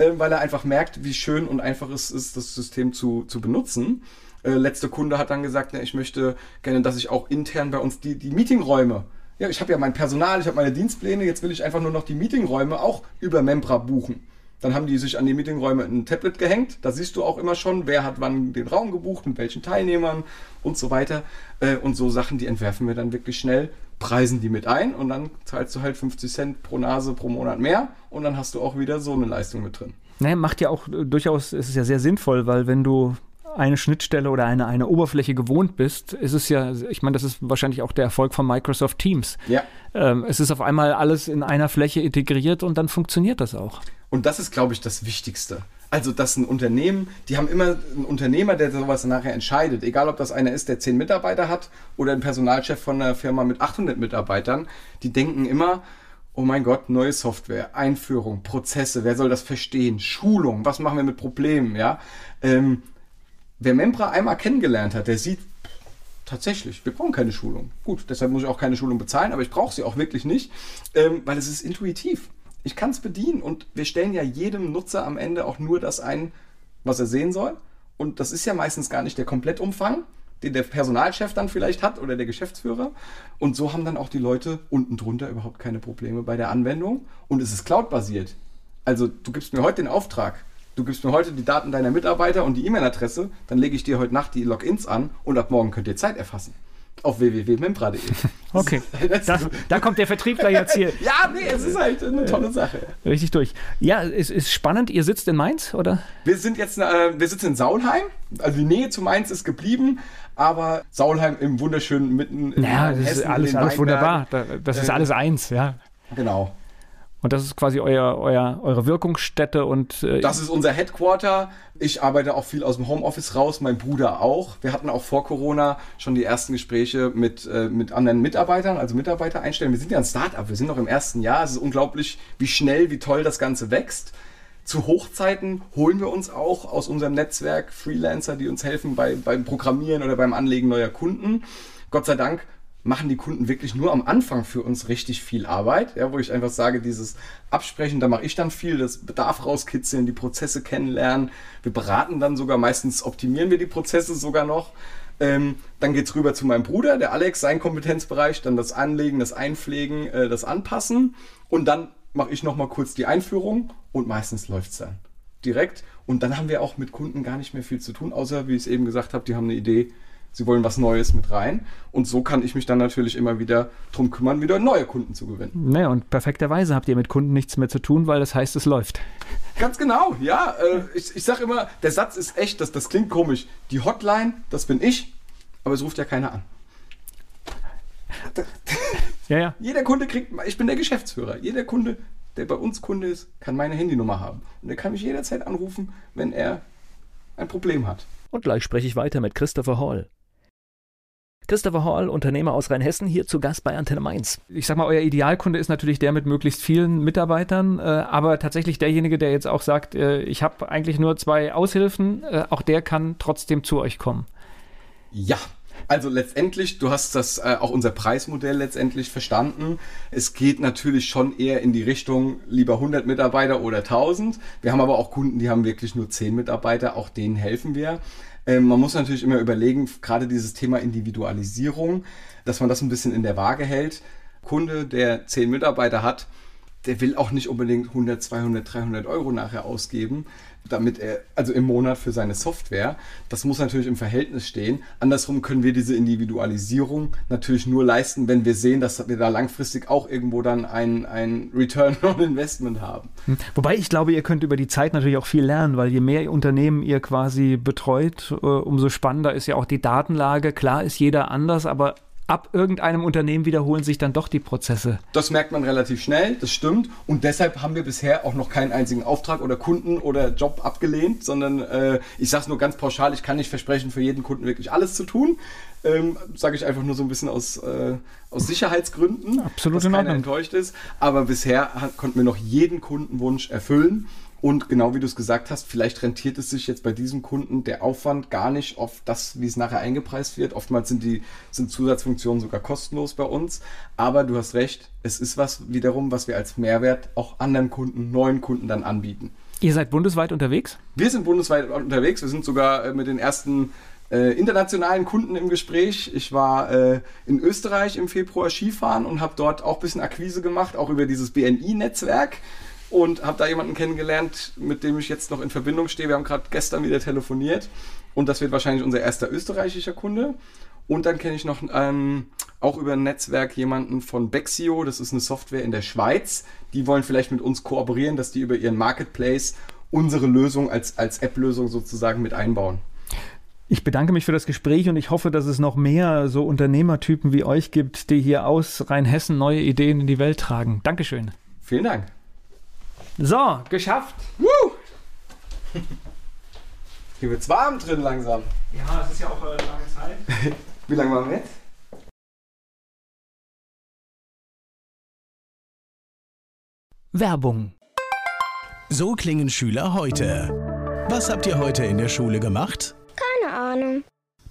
äh, weil er einfach merkt, wie schön und einfach es ist, das System zu, zu benutzen. Äh, letzter Kunde hat dann gesagt, ne, ich möchte gerne, dass ich auch intern bei uns die, die Meetingräume ja, ich habe ja mein Personal, ich habe meine Dienstpläne, jetzt will ich einfach nur noch die Meetingräume auch über Membra buchen. Dann haben die sich an die Meetingräume ein Tablet gehängt. Da siehst du auch immer schon, wer hat wann den Raum gebucht, mit welchen Teilnehmern und so weiter. Äh, und so Sachen, die entwerfen wir dann wirklich schnell, preisen die mit ein und dann zahlst du halt 50 Cent pro Nase pro Monat mehr und dann hast du auch wieder so eine Leistung mit drin. Naja, macht ja auch durchaus, es ist ja sehr sinnvoll, weil wenn du eine Schnittstelle oder eine, eine Oberfläche gewohnt bist, ist es ja, ich meine, das ist wahrscheinlich auch der Erfolg von Microsoft Teams. Ja. Ähm, es ist auf einmal alles in einer Fläche integriert und dann funktioniert das auch. Und das ist, glaube ich, das Wichtigste. Also, dass ein Unternehmen, die haben immer einen Unternehmer, der sowas nachher entscheidet. Egal, ob das einer ist, der 10 Mitarbeiter hat oder ein Personalchef von einer Firma mit 800 Mitarbeitern. Die denken immer, oh mein Gott, neue Software, Einführung, Prozesse, wer soll das verstehen? Schulung, was machen wir mit Problemen, ja? Ähm, wer Membra einmal kennengelernt hat, der sieht tatsächlich, wir brauchen keine Schulung. Gut, deshalb muss ich auch keine Schulung bezahlen, aber ich brauche sie auch wirklich nicht, ähm, weil es ist intuitiv. Ich kann es bedienen und wir stellen ja jedem Nutzer am Ende auch nur das ein, was er sehen soll. Und das ist ja meistens gar nicht der Komplettumfang, den der Personalchef dann vielleicht hat oder der Geschäftsführer. Und so haben dann auch die Leute unten drunter überhaupt keine Probleme bei der Anwendung. Und es ist cloud-basiert. Also du gibst mir heute den Auftrag, du gibst mir heute die Daten deiner Mitarbeiter und die E-Mail-Adresse, dann lege ich dir heute Nacht die Logins an und ab morgen könnt ihr Zeit erfassen. Auf www.membra.de. Okay, da, da kommt der Vertriebler jetzt hier. ja, nee, es ist halt eine tolle Sache. Richtig durch. Ja, es ist spannend. Ihr sitzt in Mainz, oder? Wir sind jetzt, äh, wir sitzen in Saulheim. Also die Nähe zu Mainz ist geblieben, aber Saulheim im wunderschönen mitten in Ja, das Hessen, ist alles, alles wunderbar. Das ist alles eins, ja. Genau. Und das ist quasi euer, euer, eure Wirkungsstätte und. Äh das ist unser Headquarter. Ich arbeite auch viel aus dem Homeoffice raus, mein Bruder auch. Wir hatten auch vor Corona schon die ersten Gespräche mit, äh, mit anderen Mitarbeitern, also Mitarbeiter einstellen. Wir sind ja ein Startup, wir sind noch im ersten Jahr. Es ist unglaublich, wie schnell, wie toll das Ganze wächst. Zu Hochzeiten holen wir uns auch aus unserem Netzwerk Freelancer, die uns helfen bei, beim Programmieren oder beim Anlegen neuer Kunden. Gott sei Dank machen die Kunden wirklich nur am Anfang für uns richtig viel Arbeit, ja, wo ich einfach sage, dieses Absprechen, da mache ich dann viel, das Bedarf rauskitzeln, die Prozesse kennenlernen. Wir beraten dann sogar, meistens optimieren wir die Prozesse sogar noch. Ähm, dann es rüber zu meinem Bruder, der Alex, sein Kompetenzbereich, dann das Anlegen, das Einpflegen, äh, das Anpassen. Und dann mache ich nochmal kurz die Einführung und meistens läuft es dann direkt. Und dann haben wir auch mit Kunden gar nicht mehr viel zu tun, außer, wie ich es eben gesagt habe, die haben eine Idee, Sie wollen was Neues mit rein. Und so kann ich mich dann natürlich immer wieder darum kümmern, wieder neue Kunden zu gewinnen. Naja, und perfekterweise habt ihr mit Kunden nichts mehr zu tun, weil das heißt, es läuft. Ganz genau, ja. Äh, ich ich sage immer, der Satz ist echt, das, das klingt komisch. Die Hotline, das bin ich, aber es ruft ja keiner an. Ja, ja. Jeder Kunde kriegt, ich bin der Geschäftsführer. Jeder Kunde, der bei uns Kunde ist, kann meine Handynummer haben. Und er kann mich jederzeit anrufen, wenn er ein Problem hat. Und gleich spreche ich weiter mit Christopher Hall. Christopher Hall, Unternehmer aus Rheinhessen, hier zu Gast bei Antenne Mainz. Ich sag mal, euer Idealkunde ist natürlich der mit möglichst vielen Mitarbeitern, äh, aber tatsächlich derjenige, der jetzt auch sagt, äh, ich habe eigentlich nur zwei Aushilfen, äh, auch der kann trotzdem zu euch kommen. Ja, also letztendlich, du hast das äh, auch unser Preismodell letztendlich verstanden. Es geht natürlich schon eher in die Richtung lieber 100 Mitarbeiter oder 1000. Wir haben aber auch Kunden, die haben wirklich nur 10 Mitarbeiter, auch denen helfen wir. Ähm, man muss natürlich immer überlegen, gerade dieses Thema Individualisierung, dass man das ein bisschen in der Waage hält. Kunde, der zehn Mitarbeiter hat, der will auch nicht unbedingt 100, 200, 300 Euro nachher ausgeben, damit er, also im Monat für seine Software. Das muss natürlich im Verhältnis stehen. Andersrum können wir diese Individualisierung natürlich nur leisten, wenn wir sehen, dass wir da langfristig auch irgendwo dann ein, ein Return on Investment haben. Hm. Wobei ich glaube, ihr könnt über die Zeit natürlich auch viel lernen, weil je mehr Unternehmen ihr quasi betreut, äh, umso spannender ist ja auch die Datenlage. Klar ist jeder anders, aber ab irgendeinem Unternehmen wiederholen sich dann doch die Prozesse. Das merkt man relativ schnell, das stimmt. Und deshalb haben wir bisher auch noch keinen einzigen Auftrag oder Kunden oder Job abgelehnt, sondern äh, ich sage es nur ganz pauschal, ich kann nicht versprechen, für jeden Kunden wirklich alles zu tun. Ähm, Sage ich einfach nur so ein bisschen aus, äh, aus Sicherheitsgründen, Absolut dass keiner enttäuscht ist. Aber bisher konnten wir noch jeden Kundenwunsch erfüllen. Und genau wie du es gesagt hast, vielleicht rentiert es sich jetzt bei diesem Kunden der Aufwand gar nicht auf das, wie es nachher eingepreist wird. Oftmals sind die sind Zusatzfunktionen sogar kostenlos bei uns. Aber du hast recht, es ist was wiederum, was wir als Mehrwert auch anderen Kunden, neuen Kunden dann anbieten. Ihr seid bundesweit unterwegs? Wir sind bundesweit unterwegs. Wir sind sogar äh, mit den ersten äh, internationalen Kunden im Gespräch. Ich war äh, in Österreich im Februar Skifahren und habe dort auch ein bisschen Akquise gemacht, auch über dieses BNI-Netzwerk und habe da jemanden kennengelernt, mit dem ich jetzt noch in Verbindung stehe. Wir haben gerade gestern wieder telefoniert und das wird wahrscheinlich unser erster österreichischer Kunde. Und dann kenne ich noch ähm, auch über ein Netzwerk jemanden von Bexio, das ist eine Software in der Schweiz. Die wollen vielleicht mit uns kooperieren, dass die über ihren Marketplace unsere Lösung als, als App-Lösung sozusagen mit einbauen. Ich bedanke mich für das Gespräch und ich hoffe, dass es noch mehr so Unternehmertypen wie euch gibt, die hier aus Rheinhessen neue Ideen in die Welt tragen. Dankeschön. Vielen Dank. So, geschafft. Woo! Hier wird's warm drin langsam. Ja, es ist ja auch eine lange Zeit. Wie lange waren wir jetzt? Werbung. So klingen Schüler heute. Was habt ihr heute in der Schule gemacht? Keine Ahnung.